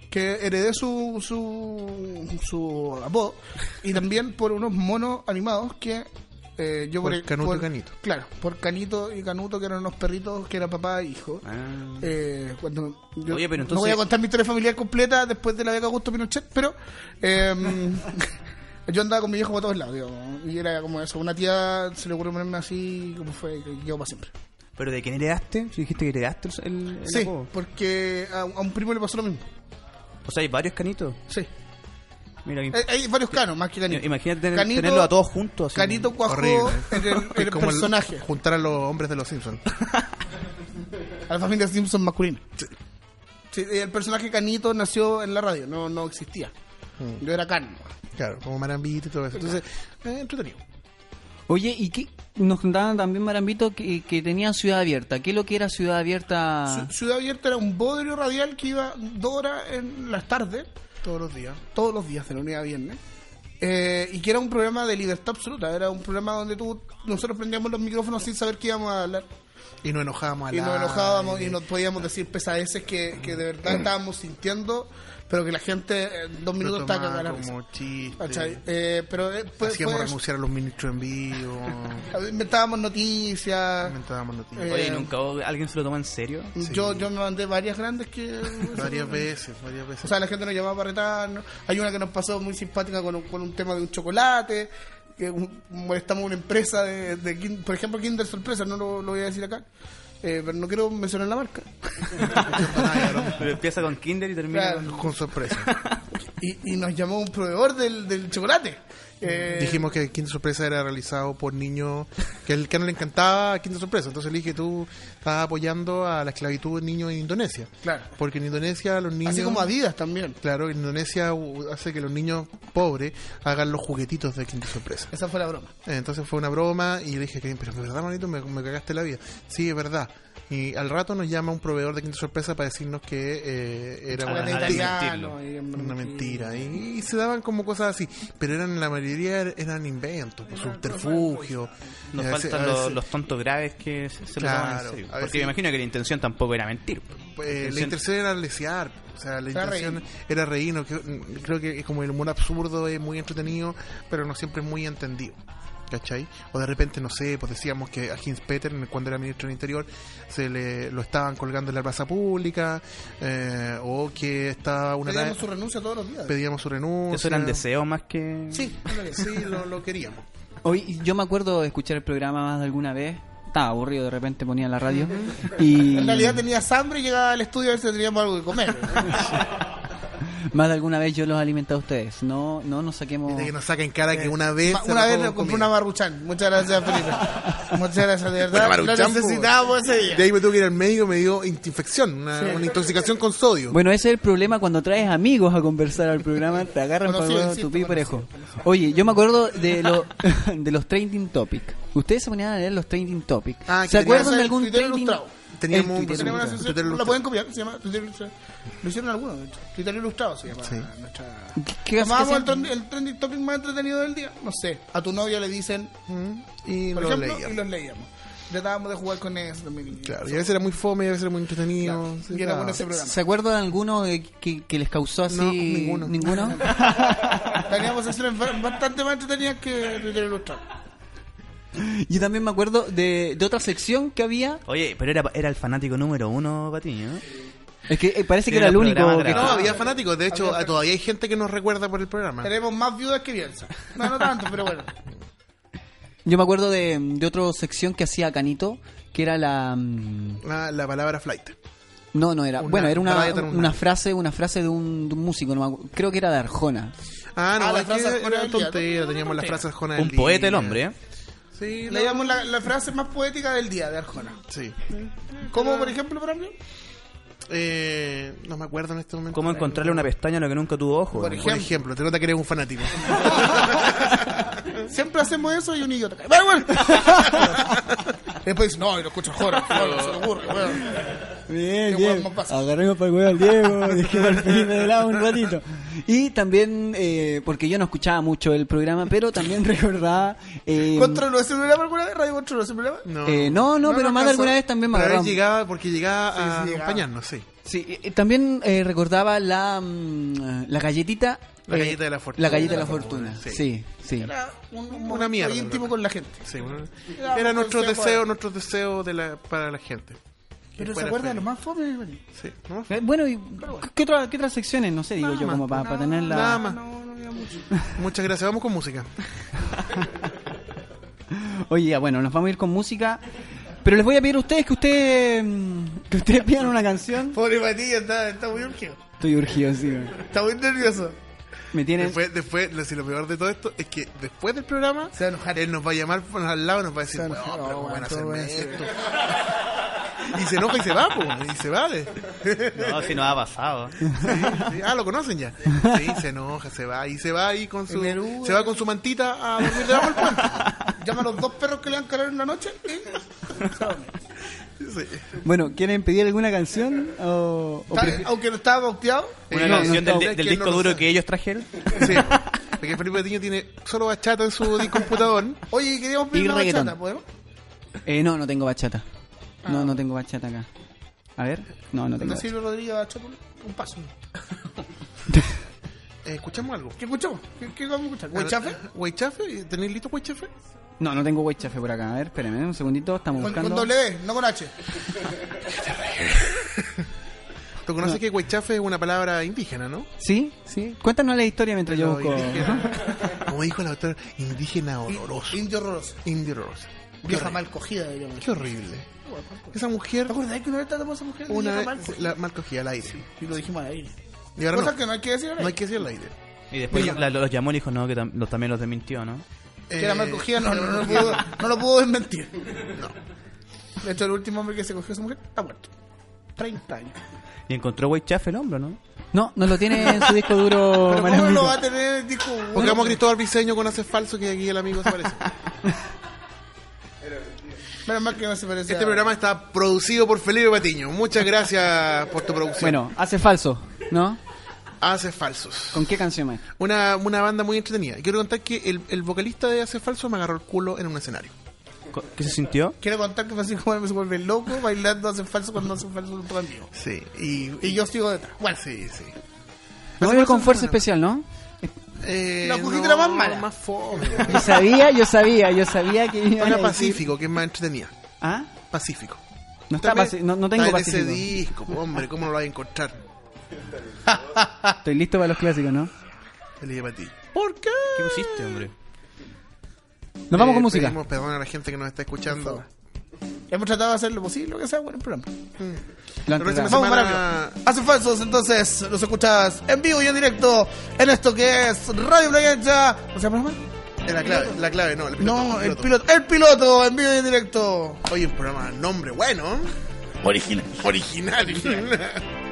que heredé su, su, su apodo y también por unos monos animados que eh, yo Por el- Canuto y Canito. Claro, por Canito y Canuto que eran unos perritos que eran papá e hijo. Ah. Eh, cuando yo Oye, pero No voy entonces- a contar mi historia familiar completa después de la beca Augusto Pinochet, pero eh, yo andaba con mi viejo por todos lados, digamos, y era como eso. Una tía se le ocurrió ponerme así, como fue, que quedó para siempre. ¿Pero de quién heredaste? Si dijiste que heredaste el, el Sí, apodo. porque a, a un primo le pasó lo mismo. O sea, hay varios canitos. Sí. Mira, Hay, hay varios canos, más que Canito. imagínate tener- Canito- tenerlo a todos juntos. así. Canito cuajó Horrible. en el, en el Es como el- personaje, juntar a los hombres de los Simpsons. a la familia Simpson masculina. Sí, el personaje Canito nació en la radio, no, no existía. Mm. Yo era Can. Claro, como Marambito y todo eso. Entonces, eh, entretenido. Oye, ¿y qué? Nos contaban también, Marambito, que, que tenían Ciudad Abierta. ¿Qué es lo que era Ciudad Abierta? Ci- Ciudad Abierta era un bodrio radial que iba dos horas en las tardes, Todos los días. todos los días, de lunes a viernes. eh, y que era un programa de libertad absoluta. Era un programa donde tú, nosotros prendíamos los micrófonos sin saber qué íbamos a hablar. Y nos enojábamos Y nos enojábamos y nos podíamos decir pesadeces que, que de verdad estábamos sintiendo, pero que la gente en dos Lo minutos está cagada como chiste. Eh, pero eh, pues, Hacíamos pues, renunciar a los ministros en vivo. inventábamos noticias. Inventábamos noticias. Eh, Oye, ¿nunca alguien se lo toma en serio? Yo, yo me mandé varias grandes que... varias veces, varias veces. O sea, la gente nos llamaba para retarnos. Hay una que nos pasó muy simpática con un, con un tema de un chocolate. Que molestamos a una empresa de, por ejemplo, Kinder Sorpresa, no lo, lo voy a decir acá. Eh, pero no quiero mencionar la marca. Pero empieza con Kinder y termina Claro. con... con sorpresa. Y, y nos llamó un proveedor del, del chocolate. Eh, Dijimos que Quinta Sorpresa era realizado por niños que el que no le encantaba Quinta Sorpresa. Entonces le dije, tú estás apoyando a la esclavitud de niños en Indonesia. Claro. Porque en Indonesia los niños... Así como Adidas también. Claro, en Indonesia hace que los niños pobres hagan los juguetitos de Quinta Sorpresa. Esa fue la broma. Eh, Entonces fue una broma y le dije, que pero de verdad, manito, me, me cagaste la vida. Sí, es verdad. Y al rato nos llama un proveedor de Quinta Sorpresa para decirnos que eh, era una Chocolate mentira. Una mentira. Y, y se daban como cosas así. Pero eran la mayoría eran inventos, pues, subterfugios. Nos veces- faltan los, los tontos graves que se, se lo toman Claro, en serio. a Porque veces- me imagino que la intención tampoco era mentir. eh, la intención era lesear. O sea, la Era intención reír. era reírnos. que- Creo que es como el humor absurdo es muy entretenido, pero no siempre es muy entendido. ¿Cachai? O de repente, no sé, pues decíamos que a Hins Peter, cuando era ministro del Interior, se le lo estaban colgando en la plaza pública, eh, o que estaba una Pedíamos su renuncia todos los días. pedíamos su renuncia. Eso eran deseos más que... Sí, Sí, lo, lo queríamos. Hoy yo me acuerdo de escuchar el programa más de alguna vez. Estaba aburrido, de repente ponía la radio. Y En realidad tenías hambre y llegaba al estudio a ver si teníamos algo que comer. Más de alguna vez yo los he alimentado a ustedes. No, no nos saquemos. De que nos saquen cara que una vez. Una vez compré comida. una maruchan. Muchas gracias, Felipe. Muchas gracias, de Una verdad. Lo pues. necesitábamos ese día. De ahí me tuve que ir al médico y me dio infección, una, Sí. una intoxicación con sodio. Bueno, ese es el problema cuando traes amigos a conversar al programa, te agarran para Conocido, el insisto, tu pi parejo. conocido, Oye, yo me acuerdo de, lo, de los trending topics. Ustedes se ponían a leer los trending topics. Ah, ¿Se acuerdan de algún trending? ilustrado. Teníamos un Twitter una Twitter la pueden copiar, se llama Twitter Ilustrado. Lo hicieron algunos, de hecho. Twitter Ilustrado se llama Sí. nuestra... ¿Qué- qué Tomábamos el, trend- el trending topic más entretenido del día. No sé, a tu novia le dicen, Y por lo ejemplo, leíamos. y los leíamos. Tratábamos de jugar con eso también. Claro, y a veces era muy fome, y a veces era muy entretenido. sí, y era bueno ese programa. ¿Se acuerdan alguno de que, que les causó así? No, ninguno. ¿Ninguno? Teníamos secciones ba- bastante más entretenidas que Twitter Ilustrado. Yo también me acuerdo de, de otra sección que había. Oye, pero era, era el fanático número uno, Patiño. ¿no? Es que eh, parece que era el único. que- No, había fanáticos. De hecho, Había- todavía hay gente que nos recuerda por el programa. Tenemos más viudas que Bielsa. No, no tanto, pero bueno. Yo me acuerdo de, de otra sección que hacía Canito, que era la. mm, La, la palabra flight. No, no era. Una- bueno, era una, una frase, una frase de un, de un músico, no me creo que era de Arjona. Ah, no, Ah, la frase Arjona era tontera. Teníamos las Tontera. frases Arjona Un poeta el hombre, ¿eh? Sí, no, Leíamos la, la frase más poética del día de Arjona. sí. ¿Cómo, por ejemplo, para mí? Eh, no me acuerdo en este momento. ¿Cómo encontrarle una pestaña a lo que nunca tuvo ojo? Por ¿no? Por ejemplo, te nota que eres un fanático. Siempre hacemos eso y un idiota cae. Pero bueno. Después dice, no, y lo escucho Arjona. No, se le ocurre. Bien, pasa. Agarremos para el huevo al Diego, dejemos al Felipe de lado un ratito. Y también, eh, porque yo no escuchaba mucho el programa, pero también recordaba. Eh, ¿Controló ese programa alguna vez? ¿Radio controló ese programa? No. eh, no, no, No, pero no más de alguna vez también me Pero a agarraba. veces llegaba porque llegaba a Sí, sí, llegaba. acompañarnos, sí. Sí, y- y también eh, recordaba la, mm, la galletita. La eh, galleta de la fortuna. La galleta de la fortuna, Sí. sí, sí. Era un, un Una mierda, íntimo con la gente. Sí, bueno, Era era nuestro deseo, de- nuestro deseo de la, para la gente. Pero se acuerda de lo más fome? Sí, ¿no? Eh, Bueno, y ¿qué, otra- qué otras secciones? No sé, digo Nada yo, más, como para nada- tenerla. nada más. No, no había mucho. Muchas gracias. Vamos con música. Oye, ya, bueno, nos vamos a ir con música. Pero les voy a pedir a ustedes que ustedes, mm, que ustedes pidan una canción. Pobre Matías, está, está muy urgido. Estoy urgido, sí. Está muy nervioso. Me tienen. Después, después, lo, si lo peor de todo esto es que después del programa, Se va a enojar. él nos va a llamar por al lado y nos va a decir, Se va a "Weón, enojar. pero No, ¿cómo van a todo hacerme esto? Y se enoja y se va, po, y se va. De... No, si nos ha pasado. Sí, sí. Ah, lo conocen ya. Sí, se enoja, se va y se va ahí con su, se va con su mantita a dormir debajo del puente. Llama a los dos perros que le dan calor en la noche y Sí. Bueno, ¿quieren pedir alguna canción? O, o Aunque no estaba bautiado. Una no, canción no, del, no, del disco no duro sé. que ellos trajeron. Sí. Porque Felipe Tiño tiene solo bachata en su computador. Oye, queríamos pedir Y una reggaetón. bachata, ¿podemos? Eh, no, no tengo bachata. Ah. No, no tengo bachata acá. A ver, no, no tengo. Bachata. Silvio Rodríguez bachata, un paso. Eh, ¿Escuchamos algo? ¿Qué escuchamos? ¿Qué, qué vamos a escuchar? ¿Huechafe? ¿Huaychafe? ¿Tenéis listo Huaychafe? No, no tengo huechafe por acá. A ver, espérenme un segundito. Estamos Con, buscando. con doble D, no con H. ¿Tú conoces que Huaychafe es una palabra indígena, no? Sí, sí. Cuéntanos la historia mientras yo busco. indígena. Como dijo la doctora, indígena horroroso. Indio horroroso. Indio horroroso. Qué Vieja horrible. mal cogida, diríamos. Qué horrible. Esa mujer, ¿Te acuerdas que una vez tratamos a esa mujer? una vez mal cogida? la mal cogida al aire. Y lo dijimos al aire. Y ahora Cosas no, que no hay que decir al no hay aire. que decir al aire. Y después la- los llamó y dijo no, que tam- los, también los desmintió, ¿no? Que era mal Eh, cogida, no, no, no, lo pudo, no lo pudo desmentir. De hecho, el último hombre que se cogió a esa mujer está muerto. 30 años. Y encontró White Chafe el hombre, ¿no? No, no lo tiene en su disco duro. Pero ¿cómo Manolito. lo va a tener? Dijo, Porque vamos a Cristóbal Briseño con hace falso que aquí el amigo se parece. Menos mal que no se parece Este a- programa está producido por Felipe Patiño. Muchas gracias por tu producción. Bueno, hace falso, ¿no? Hace falsos. ¿Con qué canción más? Una, una banda muy entretenida. Y quiero contar que el, el vocalista de Hace Falso me agarró el culo en un escenario. ¿Qué se sintió? Quiero contar que Francisco Manuel se vuelve loco bailando hace falso cuando hace falso un en vivo. Sí. Y, Y yo sigo detrás. Bueno, Sí, sí. No veo con fuerza bueno. especial, ¿no? Eh, La cogiste la más mala. Más fome. Yo sabía, yo sabía, yo sabía que iban a Una decir- Pacífico, que es más entretenida. ¿Ah? Pacífico. No, está paci- no, no tengo está en ese pacífico. disco, po, hombre, ¿cómo no lo vas a encontrar? Estoy listo para los clásicos, ¿no? Felipe Patiño. ¿Por qué? ¿Qué pusiste, hombre? Nos vamos Eh, con música. Pedimos perdón a la gente que nos está escuchando. Hemos tratado de hacer lo posible, lo que sea, bueno, el programa. Lo La próxima. Vamos, semana- Marambio. Hace falsos, entonces los escuchas en vivo y en directo en esto que es Radio Playa Ancha. ¿Cómo se llama? Es la clave, la clave, no, el piloto. No, el piloto. piloto. El piloto en vivo y en directo. Oye, un programa, nombre bueno. Original. Original.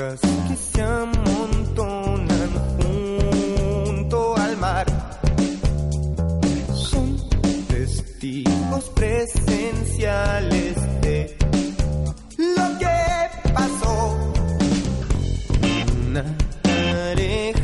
rocas que se amontonan junto al mar son testigos presenciales de lo que pasó. Una pareja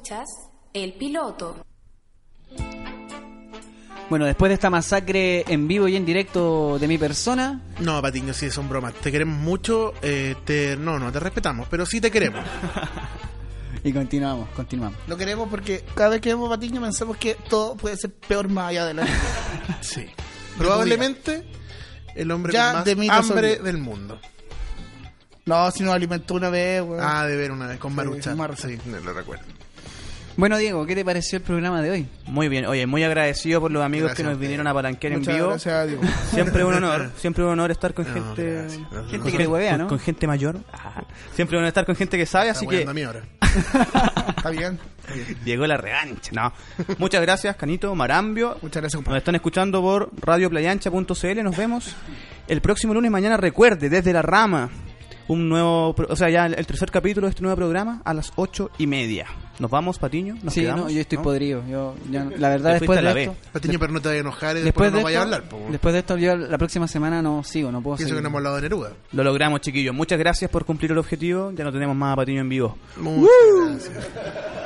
Escuchas El Piloto. Bueno, después de esta masacre en vivo y en directo de mi persona, No, Patiño, sí, son bromas. Te queremos mucho. Eh, te, no, no, te respetamos, pero sí te queremos. y continuamos, continuamos. Lo queremos porque cada vez que vemos a Patiño pensamos que todo puede ser peor más allá de la Sí. Probablemente el hombre Ya con más de hambre del mundo. No, si nos alimentó una vez, weón. Ah, de ver una vez con Sí. Maruchan. Sí, no lo recuerdo. Bueno, Diego, ¿qué te pareció el programa de hoy? Muy bien, oye, muy agradecido por los amigos Gracias que nos vinieron a palanquear en vivo. gracias a Dios. Siempre un honor, siempre un honor estar con No, gente gracias. Gente que le huevea, ¿no? con gente mayor. Ah, siempre un honor estar con gente que sabe, así está que a mí ahora. Está bien. llegó la revancha. No. Muchas gracias, Canito, Marambio. Muchas gracias, Nos compadre. están escuchando por radioplayancha.cl. Nos vemos el próximo lunes. Mañana recuerde, desde la rama, un nuevo, pro- o sea, ya el tercer capítulo de este nuevo programa a las ocho y media. Nos vamos, Patiño. Nos sí, quedamos, no, yo estoy ¿no? podrido. Yo, ya- la verdad, después a la de B. esto, Patiño, pero no te vayas a enojar y después después, de no vayas a esto, hablar. po. después de esto, yo la próxima semana no sigo, no puedo Pienso seguir. que no hemos hablado de Neruda. Lo logramos, chiquillos. Muchas gracias por cumplir el objetivo. Ya no tenemos más a Patiño en vivo. Muchas gracias.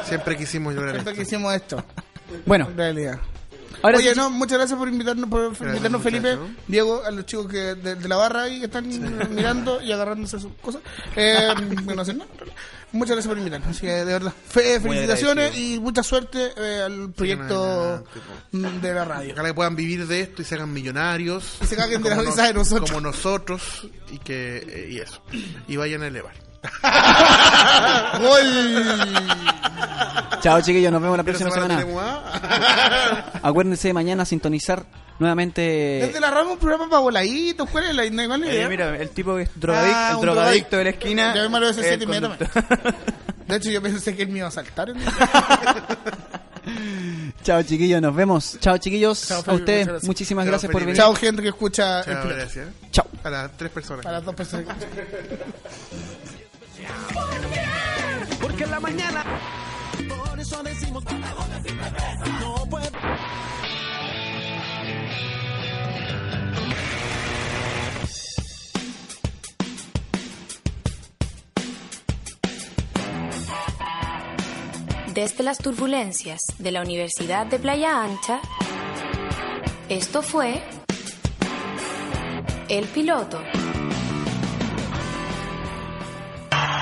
Siempre quisimos lograr Siempre esto. que hicimos esto, Bueno, en realidad. Ahora Oye, sí- no, muchas gracias por invitarnos, por invitarnos Felipe. Diego, a los chicos que de, de la barra ahí que están mirando y agarrándose sus cosas. Eh, no hacen nada. Muchas gracias por invitarnos. Así que, de verdad, fe- felicitaciones y mucha suerte eh, al proyecto mm, de la radio. Ojalá que puedan vivir de esto y se hagan millonarios. Y se caguen de la como risa de nosotros. Como nosotros. Y que eh, y eso. Y vayan a elevar. Chao, chiquillos, nos vemos la próxima semana Acuérdense de mañana sintonizar nuevamente. Desde la rama un programa para voladitos, ¿cuál es la, cuál es Eh, idea? mira, el tipo que es drogadic- Ah, el drogadicto de la esquina. Ya me lo ese el. De hecho, yo pensé que él me iba a saltar. ¿no? Chao, chiquillos, nos vemos. Chao, chiquillos. Chao, a ustedes, gracias. muchísimas Chao, gracias por venir. Chao, gente que escucha el Chao, piloto. gracias. Chao. A las tres personas. A las dos personas. Porque en la mañana. Por eso decimos. No puede. Desde las turbulencias de la Universidad de Playa Ancha, esto fue El Piloto.